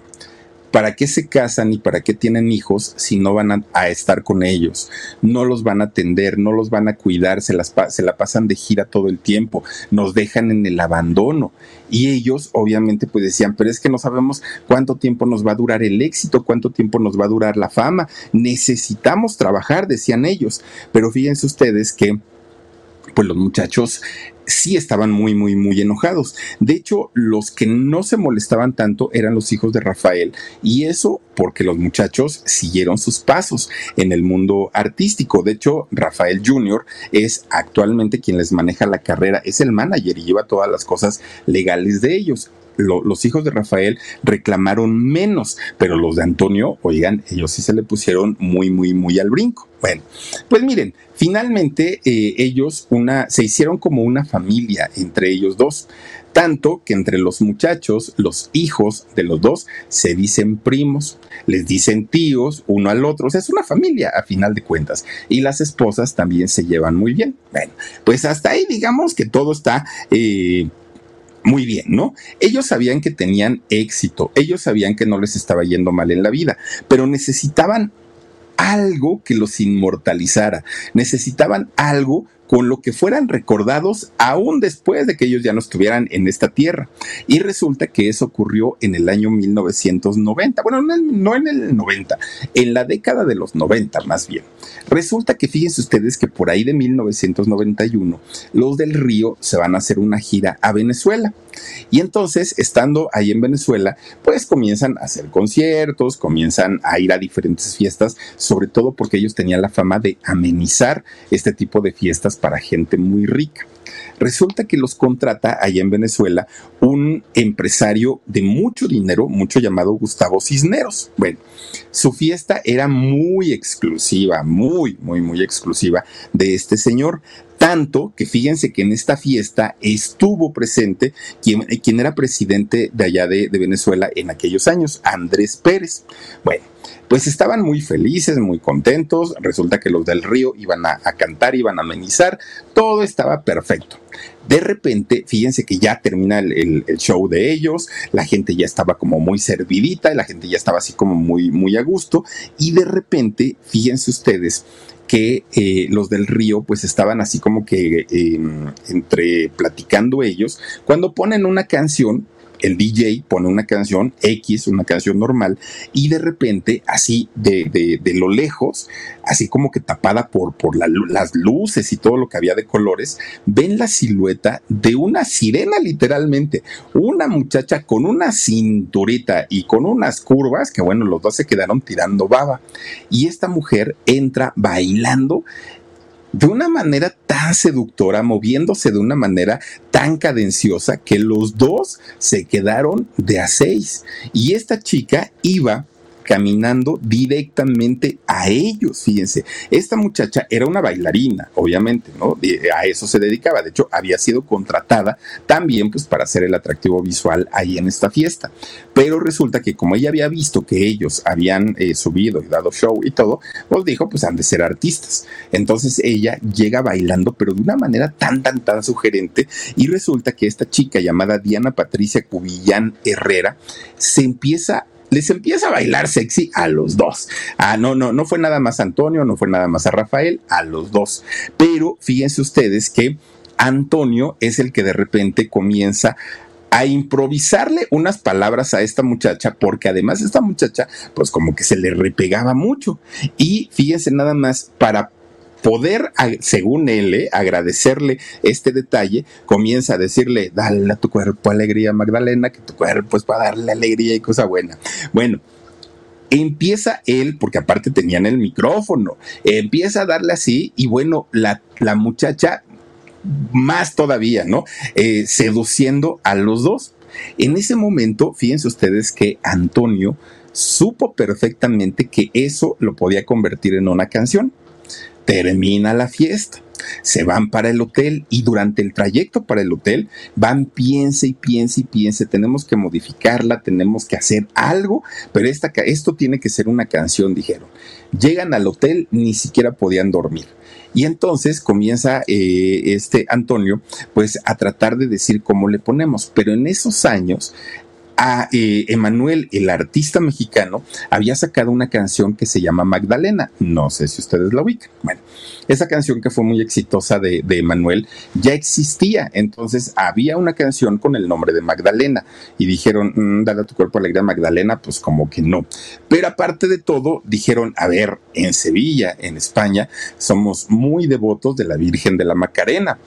¿Para qué se casan y para qué tienen hijos si no van a, estar con ellos? No los van a atender, no los van a cuidar, se, las, se la pasan de gira todo el tiempo, nos dejan en el abandono. Y ellos obviamente pues decían, pero es que no sabemos cuánto tiempo nos va a durar el éxito, cuánto tiempo nos va a durar la fama. Necesitamos trabajar, decían ellos. Pero fíjense ustedes que pues los muchachos sí estaban muy, muy, muy enojados. De hecho, los que no se molestaban tanto eran los hijos de Rafael y eso porque los muchachos siguieron sus pasos en el mundo artístico. De hecho, Rafael Jr. es actualmente quien les maneja la carrera, es el manager y lleva todas las cosas legales de ellos los hijos de Rafael reclamaron menos, pero los de Antonio, oigan, ellos sí se le pusieron muy, muy, muy al brinco. Bueno, pues miren, finalmente eh, ellos una, se hicieron como una familia entre ellos dos tanto que entre los muchachos, los hijos de los dos, se dicen primos, les dicen tíos uno al otro, o sea, es una familia a final de cuentas, y las esposas también se llevan muy bien. Bueno, pues hasta ahí digamos que todo está... Eh, muy bien, ¿no? Ellos sabían que tenían éxito, ellos sabían que no les estaba yendo mal en la vida, pero necesitaban algo que los inmortalizara, necesitaban algo con lo que fueran recordados aún después de que ellos ya no estuvieran en esta tierra. Y resulta que eso ocurrió en el año 1990. Bueno, no en el 90, en la década de los 90 más bien. Resulta que fíjense ustedes que por ahí de 1991, los del Río se van a hacer una gira a Venezuela. Y entonces, estando ahí en Venezuela, pues comienzan a hacer conciertos, comienzan a ir a diferentes fiestas, sobre todo porque ellos tenían la fama de amenizar este tipo de fiestas para gente muy rica. Resulta que los contrata allá en Venezuela un empresario de mucho dinero, mucho llamado Gustavo Cisneros. Bueno, su fiesta era muy exclusiva, muy, muy, muy exclusiva de este señor. Tanto que fíjense que en esta fiesta estuvo presente quien, quien era presidente de allá de, Venezuela en aquellos años, Andrés Pérez. Bueno, pues estaban muy felices, muy contentos. Resulta que los del río iban a, cantar, iban a amenizar, todo estaba perfecto. De repente, fíjense que ya termina el, show de ellos, la gente ya estaba como muy servidita, la gente ya estaba así como muy, muy a gusto, y de repente, fíjense ustedes, que eh, los del río pues estaban así como que em, entre platicando ellos, cuando ponen una canción el DJ pone una canción X, una canción normal, y de repente, así de, de, lo lejos, así como que tapada por, por las luces y todo lo que había de colores, ven la silueta de una sirena literalmente, una muchacha con una cinturita y con unas curvas que bueno, los dos se quedaron tirando baba. Y esta mujer entra bailando de una manera tan seductora, moviéndose de una manera tan cadenciosa que los dos se quedaron de a seis. Y esta chica iba caminando directamente a ellos. Fíjense, esta muchacha era una bailarina, obviamente, ¿no? A eso se dedicaba. De hecho, había sido contratada también pues para hacer el atractivo visual ahí en esta fiesta. Pero resulta que como ella había visto que ellos habían eh, subido y dado show y todo, pues dijo, pues han de ser artistas. Entonces ella llega bailando, pero de una manera tan, tan, tan sugerente. Y resulta que esta chica llamada Diana Patricia Cubillán Herrera se empieza les empieza a bailar sexy a los dos. Ah, no, no, no fue nada más a Antonio, no fue nada más a Rafael, a los dos. Pero fíjense ustedes que Antonio es el que de repente comienza a improvisarle unas palabras a esta muchacha, porque además esta muchacha, pues como que se le repegaba mucho. Y fíjense nada más, para poder, según él, eh, agradecerle este detalle, comienza a decirle, dale a tu cuerpo alegría, Magdalena, que tu cuerpo es para darle alegría y cosa buena. Bueno, empieza él, porque aparte tenían el micrófono, empieza a darle así y bueno, la, la muchacha más todavía, ¿no? Eh, seduciendo a los dos. En ese momento, fíjense ustedes que Antonio supo perfectamente que eso lo podía convertir en una canción termina la fiesta. Se van para el hotel y durante el trayecto para el hotel van, piense y piense y piense, tenemos que modificarla, tenemos que hacer algo, pero esta, esto tiene que ser una canción, dijeron. Llegan al hotel, ni siquiera podían dormir. Y entonces comienza eh, este Antonio, pues a tratar de decir cómo le ponemos. Pero en esos años a eh, Emanuel, el artista mexicano, había sacado una canción que se llama Magdalena. No sé si ustedes la ubican. Bueno, esa canción que fue muy exitosa de, Emanuel ya existía. Entonces había una canción con el nombre de Magdalena y dijeron, mm, dale a tu cuerpo alegría Magdalena, pues como que no. Pero aparte de todo, dijeron, a ver, en Sevilla, en España, somos muy devotos de la Virgen de la Macarena.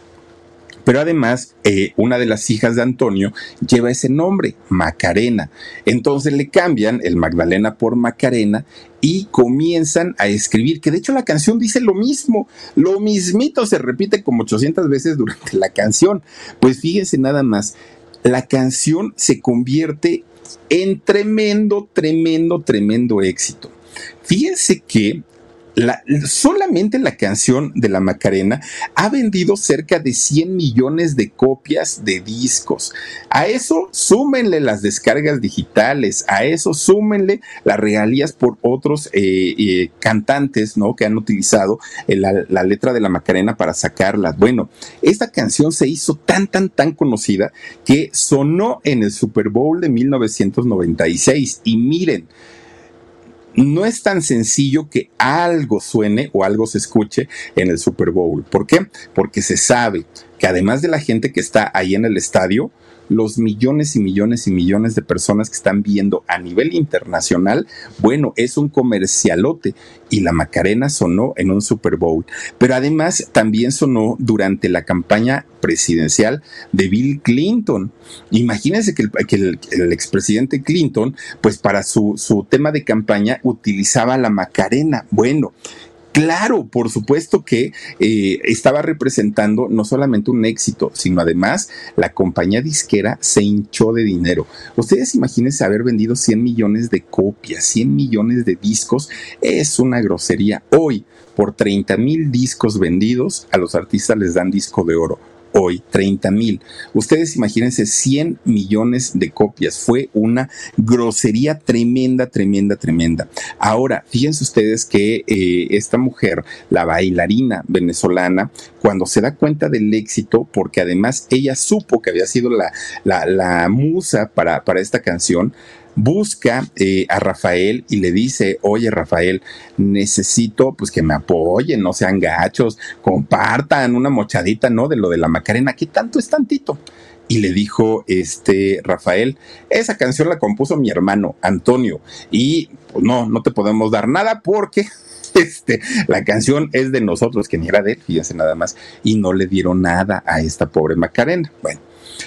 Pero además, eh, una de las hijas de Antonio lleva ese nombre, Macarena. Entonces le cambian el Magdalena por Macarena y comienzan a escribir, que de hecho la canción dice lo mismo, lo mismito se repite como 800 veces durante la canción. Pues fíjense nada más, la canción se convierte en tremendo, tremendo, tremendo éxito. Fíjense que solamente la canción de la Macarena ha vendido cerca de 100 millones de copias de discos. A eso súmenle las descargas digitales, a eso súmenle las regalías por otros eh, eh, cantantes ¿no? que han utilizado eh, la, la letra de la Macarena para sacarlas. Bueno, esta canción se hizo tan, tan, tan conocida que sonó en el Super Bowl de 1996. Y miren, no es tan sencillo que algo suene o algo se escuche en el Super Bowl. ¿Por qué? Porque se sabe que además de la gente que está ahí en el estadio, los millones y millones y millones de personas que están viendo a nivel internacional, bueno, es un comercialote y la Macarena sonó en un Super Bowl, pero además también sonó durante la campaña presidencial de Bill Clinton. Imagínense que el, expresidente Clinton, pues para su, su tema de campaña utilizaba la Macarena. Bueno, Claro, por supuesto que eh, estaba representando no solamente un éxito, sino además la compañía disquera se hinchó de dinero. Ustedes imagínense haber vendido 100 millones de copias, 100 millones de discos, es una grosería. Hoy, por 30 mil discos vendidos, a los artistas les dan disco de oro hoy 30 mil. Ustedes imagínense 100 millones de copias. Fue una grosería tremenda, tremenda, tremenda. Ahora, fíjense ustedes que eh, esta mujer, la bailarina venezolana, cuando se da cuenta del éxito, porque además ella supo que había sido la, la, la musa para, para esta canción, busca eh, a Rafael y le dice, oye Rafael, necesito pues que me apoyen, no sean gachos, compartan una mochadita, ¿no? De lo de la Macarena, ¿qué tanto es tantito? Y le dijo este Rafael, esa canción la compuso mi hermano Antonio y pues no, no te podemos dar nada porque este, la canción es de nosotros, que ni era de él, fíjense nada más, y no le dieron nada a esta pobre Macarena. Bueno,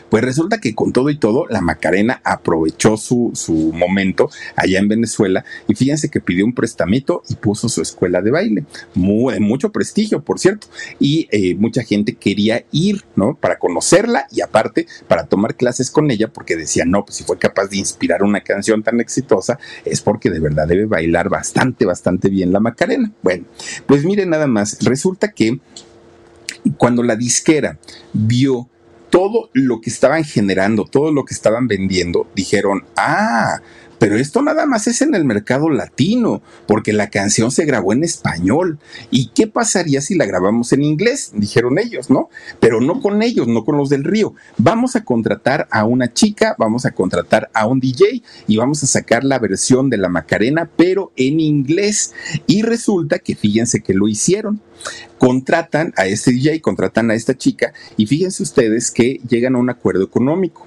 pues resulta que con todo y todo, la Macarena aprovechó su, su momento allá en Venezuela y fíjense que pidió un prestamito y puso su escuela de baile. Muy, mucho prestigio, por cierto. Y eh, mucha gente quería ir, ¿no? Para conocerla y aparte para tomar clases con ella porque decía, no, pues si fue capaz de inspirar una canción tan exitosa es porque de verdad debe bailar bastante, bastante bien la Macarena. Bueno, pues miren nada más, resulta que cuando la disquera vio todo lo que estaban generando, todo lo que estaban vendiendo, dijeron, ah, pero esto nada más es en el mercado latino, porque la canción se grabó en español. ¿Y qué pasaría si la grabamos en inglés? Dijeron ellos, ¿no? Pero no con ellos, no con los del río. Vamos a contratar a una chica, vamos a contratar a un DJ y vamos a sacar la versión de la Macarena, pero en inglés. Y resulta que fíjense que lo hicieron contratan a este DJ, contratan a esta chica y fíjense ustedes que llegan a un acuerdo económico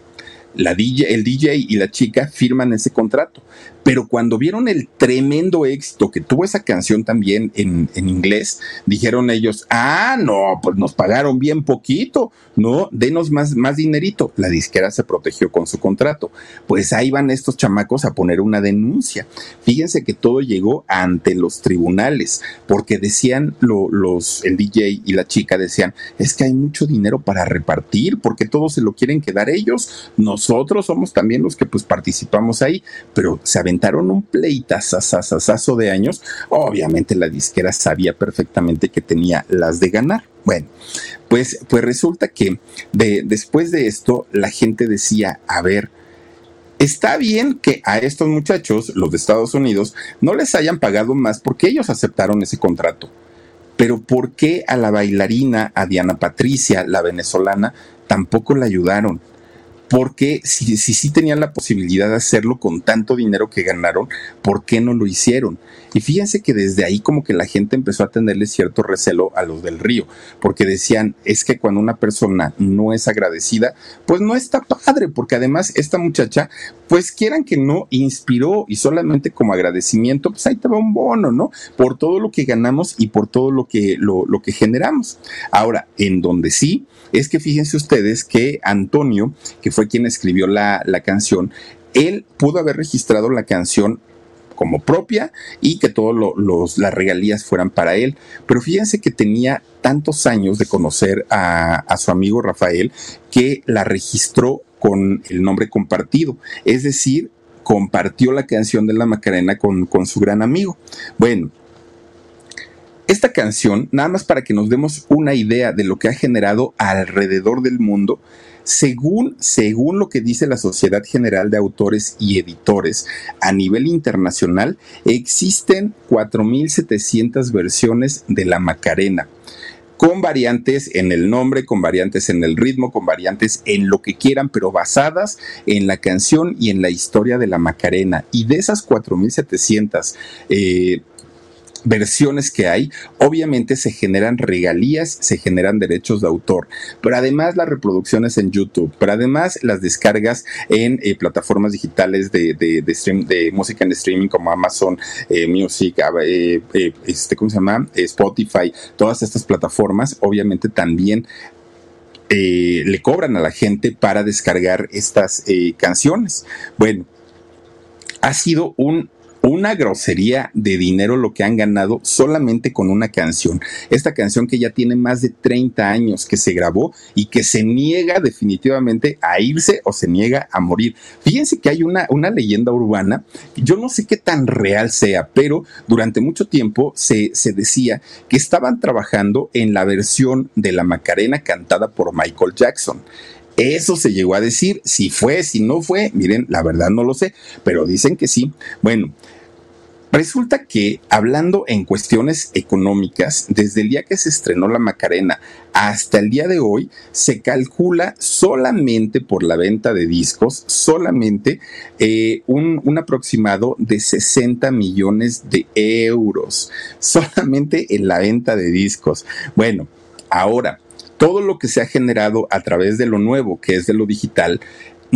la DJ, el DJ y la chica firman ese contrato. Pero cuando vieron el tremendo éxito que tuvo esa canción también en, inglés, dijeron ellos, ah, no, pues nos pagaron bien poquito, no, denos más, más dinerito. La disquera se protegió con su contrato. Pues ahí van estos chamacos a poner una denuncia. Fíjense que todo llegó ante los tribunales, porque decían los, el DJ y la chica decían, es que hay mucho dinero para repartir, porque todos se lo quieren quedar ellos. Nosotros somos también los que pues participamos ahí, pero se aventaron un pleitazazazazo de años, obviamente la disquera sabía perfectamente que tenía las de ganar. Bueno, pues, pues resulta que de, después de esto la gente decía, a ver, Está bien que a estos muchachos, los de Estados Unidos, no les hayan pagado más porque ellos aceptaron ese contrato. Pero ¿por qué a la bailarina, a Diana Patricia, la venezolana, tampoco la ayudaron? Porque si, si sí tenían la posibilidad de hacerlo con tanto dinero que ganaron, ¿por qué no lo hicieron? Y fíjense que desde ahí como que la gente empezó a tenerle cierto recelo a los del río, porque decían, es que cuando una persona no es agradecida, pues no está padre, porque además esta muchacha, pues quieran que no, inspiró y solamente como agradecimiento, pues ahí te va un bono, ¿no? Por todo lo que ganamos y por todo lo que, lo, lo que generamos. Ahora, en donde sí, es que fíjense ustedes que Antonio, que fue quien escribió la, la canción, él pudo haber registrado la canción como propia y que todas las regalías fueran para él. Pero fíjense que tenía tantos años de conocer a, a su amigo Rafael que la registró con el nombre compartido, es decir, compartió la canción de la Macarena con, con su gran amigo. Bueno, esta canción, nada más para que nos demos una idea de lo que ha generado alrededor del mundo, según, según lo que dice la Sociedad General de Autores y Editores, a nivel internacional existen 4.700 versiones de la Macarena con variantes en el nombre, con variantes en el ritmo, con variantes en lo que quieran, pero basadas en la canción y en la historia de la Macarena. Y de esas 4.700 eh, versiones que hay, obviamente se generan regalías, se generan derechos de autor, pero además las reproducciones en YouTube, pero además las descargas en eh, plataformas digitales de, de, música en streaming como Amazon eh, Music, eh, este, ¿cómo se llama? Spotify, todas estas plataformas, obviamente también le cobran a la gente para descargar estas canciones. Bueno, ha sido un una grosería de dinero lo que han ganado solamente con una canción. Esta canción que ya tiene más de 30 años que se grabó y que se niega definitivamente a irse o se niega a morir. Fíjense que hay una, una leyenda urbana, yo no sé qué tan real sea, pero durante mucho tiempo se, se decía que estaban trabajando en la versión de la Macarena cantada por Michael Jackson. Eso se llegó a decir, si fue, si no fue, miren, la verdad no lo sé, pero dicen que sí. Bueno, Resulta que, hablando en cuestiones económicas, desde el día que se estrenó la Macarena hasta el día de hoy, se calcula solamente por la venta de discos, solamente eh, un, un, aproximado de 60 millones de euros, solamente en la venta de discos. Bueno, ahora, todo lo que se ha generado a través de lo nuevo, que es de lo digital,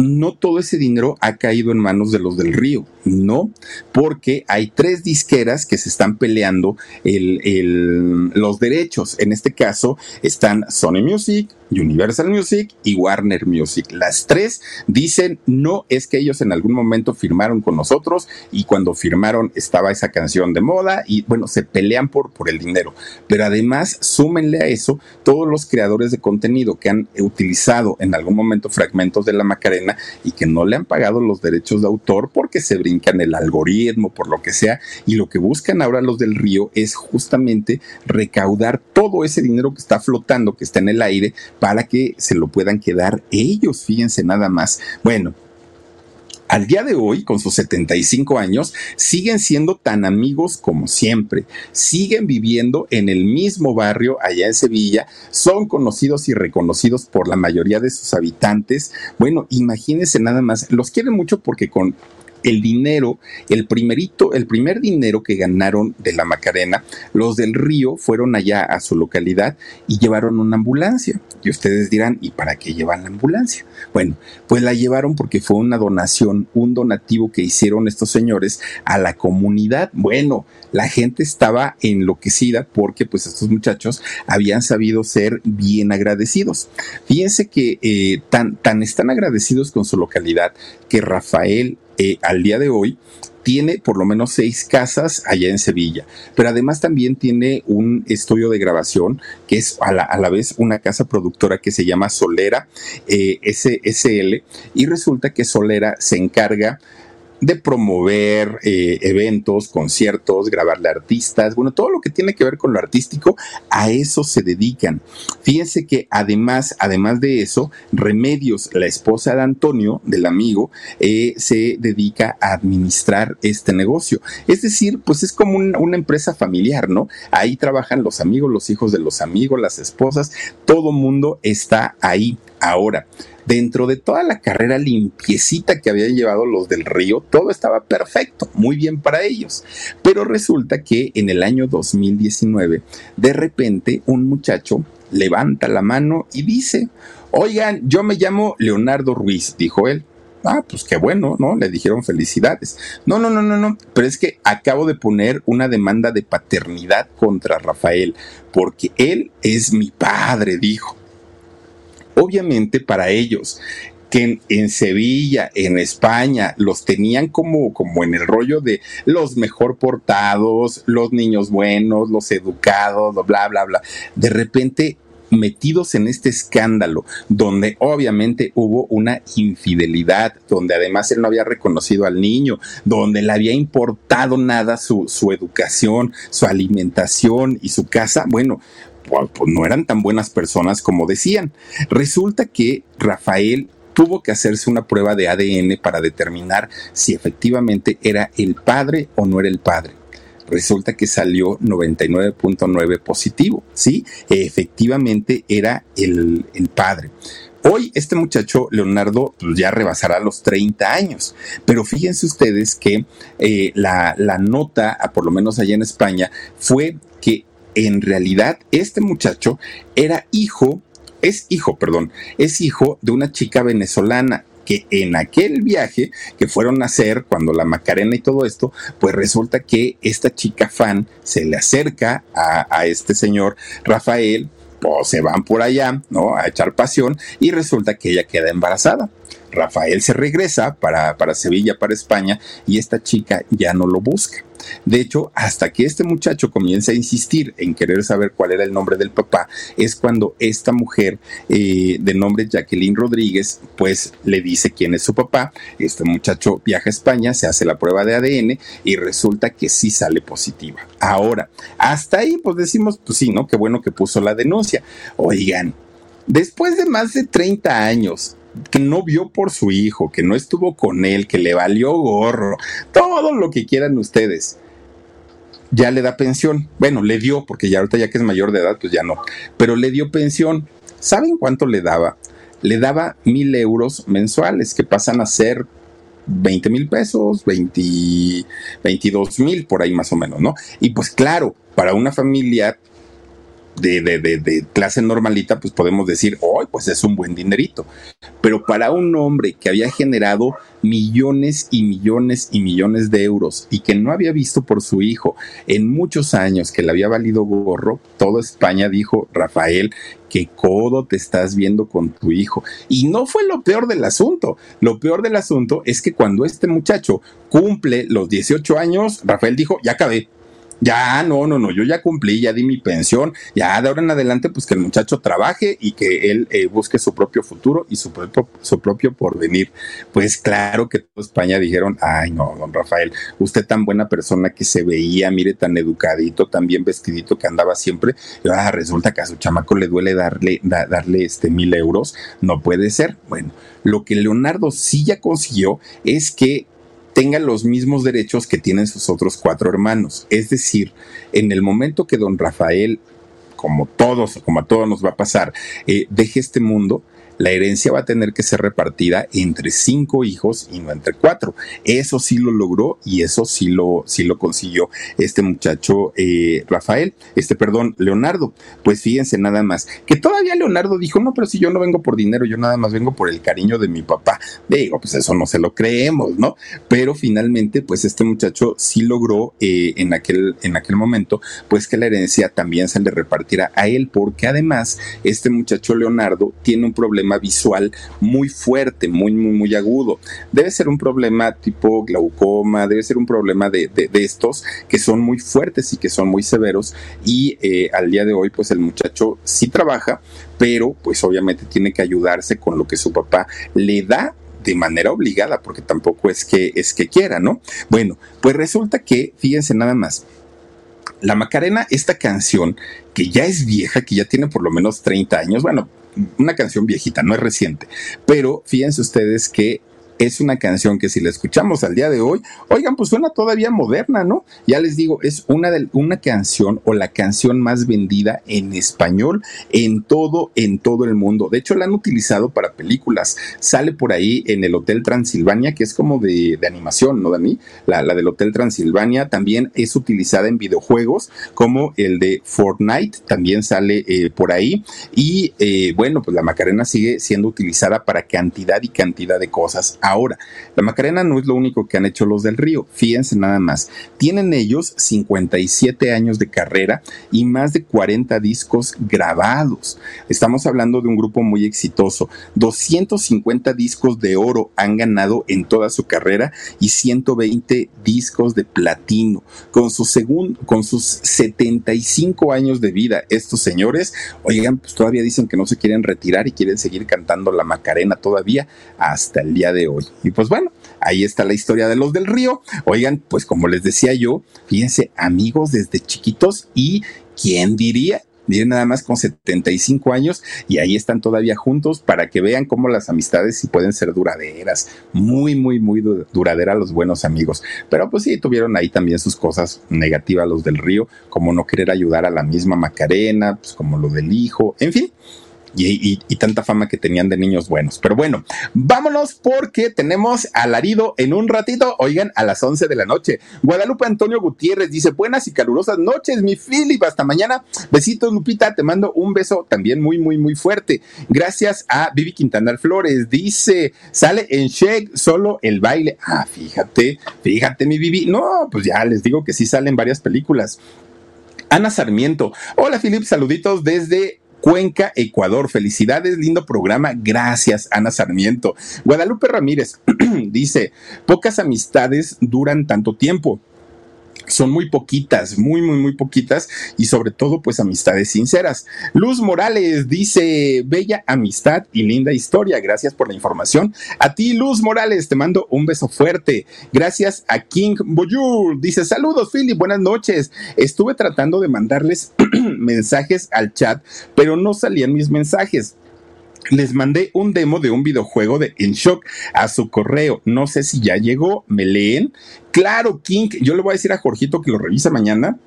no todo ese dinero ha caído en manos de los del río, no, porque hay tres disqueras que se están peleando los derechos. En este caso están Sony Music, Universal Music y Warner Music. Las tres dicen, no es que ellos en algún momento firmaron con nosotros y cuando firmaron estaba esa canción de moda y bueno, se pelean por, por el dinero. Pero además, súmenle a eso todos los creadores de contenido que han utilizado en algún momento fragmentos de la Macarena y que no le han pagado los derechos de autor porque se brincan el algoritmo, por lo que sea, y lo que buscan ahora los del río es justamente recaudar todo ese dinero que está flotando, que está en el aire, para que se lo puedan quedar ellos, fíjense nada más. Bueno, al día de hoy, con sus 75 años, siguen siendo tan amigos como siempre, siguen viviendo en el mismo barrio allá en Sevilla, son conocidos y reconocidos por la mayoría de sus habitantes. Bueno, imagínense nada más, los quieren mucho porque con el dinero, el primerito, el primer dinero que ganaron de la Macarena, los del río fueron allá a su localidad y llevaron una ambulancia. Y ustedes dirán, ¿y para qué llevan la ambulancia? Bueno, pues la llevaron porque fue una donación, un donativo que hicieron estos señores a la comunidad. Bueno, la gente estaba enloquecida porque pues estos muchachos habían sabido ser bien agradecidos. Fíjense que eh, tan, tan están agradecidos con su localidad que Rafael eh, al día de hoy tiene por lo menos seis casas allá en Sevilla, pero además también tiene un estudio de grabación que es a la, vez una casa productora que se llama Solera eh, SSL y resulta que Solera se encarga de promover eh, eventos, conciertos, grabarle artistas, bueno, todo lo que tiene que ver con lo artístico, a eso se dedican. Fíjense que además, además de eso, Remedios, la esposa de Antonio, del amigo, eh, se dedica a administrar este negocio. Es decir, pues es como una empresa familiar, ¿no? Ahí trabajan los amigos, los hijos de los amigos, las esposas, todo mundo está ahí. Ahora, dentro de toda la carrera limpiecita que habían llevado los del río, todo estaba perfecto, muy bien para ellos. Pero resulta que en el año 2019, de repente, un muchacho levanta la mano y dice, oigan, yo me llamo Leonardo Ruiz, dijo él. Ah, pues qué bueno, ¿no? Le dijeron felicidades. No, no, no, no, no. Pero es que acabo de poner una demanda de paternidad contra Rafael, porque él es mi padre, dijo. Obviamente para ellos que en, Sevilla, en España, los tenían como, como en el rollo de los mejor portados, los niños buenos, los educados, bla, bla, bla. De repente metidos en este escándalo, donde obviamente hubo una infidelidad, donde además él no había reconocido al niño, donde le había importado nada su, su educación, su alimentación y su casa, bueno, no eran tan buenas personas como decían. Resulta que Rafael tuvo que hacerse una prueba de ADN para determinar si efectivamente era el padre o no era el padre resulta que salió 99.9 positivo, ¿sí? Efectivamente era el, padre. Hoy este muchacho, Leonardo, pues, ya rebasará los 30 años, pero fíjense ustedes que eh, la, la nota, por lo menos allá en España, fue en realidad este muchacho era hijo, es hijo, perdón, es hijo de una chica venezolana que en aquel viaje que fueron a hacer cuando la Macarena y todo esto, pues resulta que esta chica fan se le acerca a, este señor Rafael, pues se van por allá, ¿no? A echar pasión y resulta que ella queda embarazada. Rafael se regresa para, para Sevilla, para España, y esta chica ya no lo busca. De hecho, hasta que este muchacho comienza a insistir en querer saber cuál era el nombre del papá, es cuando esta mujer eh, de nombre Jacqueline Rodríguez, pues le dice quién es su papá. Este muchacho viaja a España, se hace la prueba de ADN y resulta que sí sale positiva. Ahora, hasta ahí, pues decimos, pues sí, ¿no? Qué bueno que puso la denuncia. Oigan, después de más de 30 años que no vio por su hijo, que no estuvo con él, que le valió gorro, todo lo que quieran ustedes. Ya le da pensión. Bueno, le dio, porque ya ahorita ya que es mayor de edad, pues ya no. Pero le dio pensión. ¿Saben cuánto le daba? Le daba mil euros mensuales, que pasan a ser 20 mil pesos, 20, 22 mil por ahí más o menos, ¿no? Y pues claro, para una familia de, clase normalita, pues podemos decir, hoy pues es un buen dinerito. Pero para un hombre que había generado millones y millones y millones de euros y que no había visto por su hijo en muchos años que le había valido gorro, toda España dijo, Rafael, qué codo te estás viendo con tu hijo. Y no fue lo peor del asunto. Lo peor del asunto es que cuando este muchacho cumple los 18 años, Rafael dijo, ya acabé ya, no, no, no, yo ya cumplí, ya di mi pensión, ya de ahora en adelante, pues que el muchacho trabaje y que él eh, busque su propio futuro y su propio, su propio porvenir. Pues claro que toda España dijeron, ay no, don Rafael, usted tan buena persona que se veía, mire tan educadito, tan bien vestidito que andaba siempre, ah, resulta que a su chamaco le duele darle, darle este mil euros, no puede ser. Bueno, lo que Leonardo sí ya consiguió es que tenga los mismos derechos que tienen sus otros cuatro hermanos. Es decir, en el momento que don Rafael, como todos, como a todos nos va a pasar, eh, deje este mundo, la herencia va a tener que ser repartida entre cinco hijos y no entre cuatro. Eso sí lo logró y eso sí lo, sí lo consiguió este muchacho eh, Rafael, este perdón, Leonardo. Pues fíjense nada más, que todavía Leonardo dijo, no, pero si yo no vengo por dinero, yo nada más vengo por el cariño de mi papá. Digo, pues eso no se lo creemos, ¿no? Pero finalmente, pues este muchacho sí logró eh, en, aquel, en aquel momento, pues que la herencia también se le repartiera a él, porque además este muchacho Leonardo tiene un problema visual muy fuerte, muy, muy, muy agudo. Debe ser un problema tipo glaucoma, debe ser un problema de, estos que son muy fuertes y que son muy severos. Y eh, al día de hoy, pues el muchacho sí trabaja, pero pues obviamente tiene que ayudarse con lo que su papá le da de manera obligada, porque tampoco es que es que quiera, ¿no? Bueno, pues resulta que, fíjense nada más, la Macarena, esta canción que ya es vieja, que ya tiene por lo menos 30 años, bueno, una canción viejita, no es reciente, pero fíjense ustedes que es una canción que si la escuchamos al día de hoy, oigan, pues suena todavía moderna, ¿no? Ya les digo, es una, de, una canción o la canción más vendida en español en todo, en todo el mundo. De hecho, la han utilizado para películas. Sale por ahí en el Hotel Transilvania, que es como de, animación, ¿no, Dani? La, la, del Hotel Transilvania también es utilizada en videojuegos, como el de Fortnite, también sale eh, por ahí. Y eh, bueno, pues la Macarena sigue siendo utilizada para cantidad y cantidad de cosas Ahora, la Macarena no es lo único que han hecho los del Río, fíjense nada más. Tienen ellos 57 años de carrera y más de 40 discos grabados. Estamos hablando de un grupo muy exitoso. 250 discos de oro han ganado en toda su carrera y 120 discos de platino. Con, su con sus 75 años de vida, estos señores, oigan, pues todavía dicen que no se quieren retirar y quieren seguir cantando la Macarena todavía hasta el día de hoy. Y pues bueno, ahí está la historia de los del río. Oigan, pues como les decía yo, fíjense, amigos desde chiquitos y ¿quién diría? Miren nada más con 75 años y ahí están todavía juntos para que vean cómo las amistades sí pueden ser duraderas, muy, muy, muy duraderas los buenos amigos. Pero pues sí, tuvieron ahí también sus cosas negativas los del río, como no querer ayudar a la misma Macarena, pues como lo del hijo, en fin y, tanta fama que tenían de niños buenos. Pero bueno, vámonos porque tenemos alarido en un ratito, oigan, a las 11 de la noche. Guadalupe Antonio Gutiérrez dice, buenas y calurosas noches, mi Philip, hasta mañana. Besitos, Lupita, te mando un beso también muy, muy, muy fuerte. Gracias a Vivi Quintanar Flores, dice, sale en Shake solo el baile. Ah, fíjate, fíjate, mi Vivi. No, pues ya les digo que sí salen varias películas. Ana Sarmiento. Hola, Philip, saluditos desde Cuenca, Ecuador. Felicidades, lindo programa. Gracias, Ana Sarmiento. Guadalupe Ramírez dice, pocas amistades duran tanto tiempo son muy poquitas, muy, muy, muy poquitas y sobre todo pues amistades sinceras. Luz Morales dice, bella amistad y linda historia. Gracias por la información. A ti, Luz Morales, te mando un beso fuerte. Gracias a King Boyur. Dice, saludos, Philip, buenas noches. Estuve tratando de mandarles mensajes al chat, pero no salían mis mensajes les mandé un demo de un videojuego de En Shock a su correo. No sé si ya llegó, me leen. Claro, King, yo le voy a decir a Jorgito que lo revisa mañana.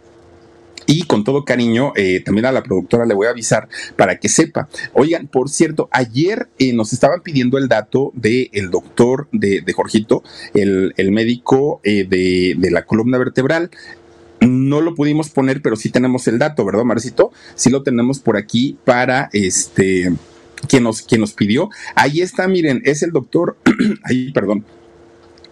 Y con todo cariño, eh, también a la productora le voy a avisar para que sepa. Oigan, por cierto, ayer eh, nos estaban pidiendo el dato del doctor de, Jorgito, el, médico eh, de, de la columna vertebral. No lo pudimos poner, pero sí tenemos el dato, ¿verdad, Marcito? Sí lo tenemos por aquí para este quien nos, quien nos pidió. Ahí está, miren, es el doctor, ahí, perdón,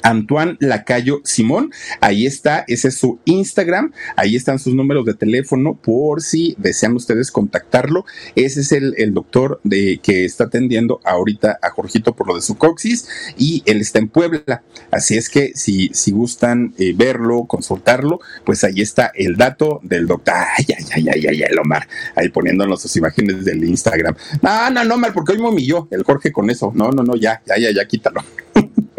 Antoine Lacayo Simón. Ahí está, ese es su Instagram. Ahí están sus números de teléfono por si desean ustedes contactarlo. Ese es el, doctor de, que está atendiendo ahorita a Jorgito por lo de su coxis y él está en Puebla. Así es que si, si gustan eh, verlo, consultarlo, pues ahí está el dato del doctor. Ay, ay, ay, ay, ay, ay, Omar. Ahí poniéndonos sus imágenes del Instagram. No, no, no, Omar, porque hoy me humilló el Jorge con eso. No, no, no, ya, ya, ya, ya, quítalo.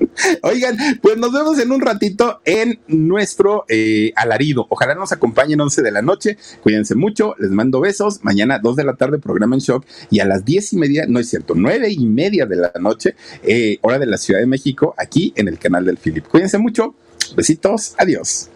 Oigan, pues nos vemos en un ratito en nuestro eh, alarido. Ojalá nos acompañen 11 de la noche. Cuídense mucho, les mando besos. Mañana 2 de la tarde, programa en shock. Y a las 10 y media, no es cierto, 9 y media de la noche, eh, hora de la Ciudad de México, aquí en el canal del Philip. Cuídense mucho. Besitos. Adiós.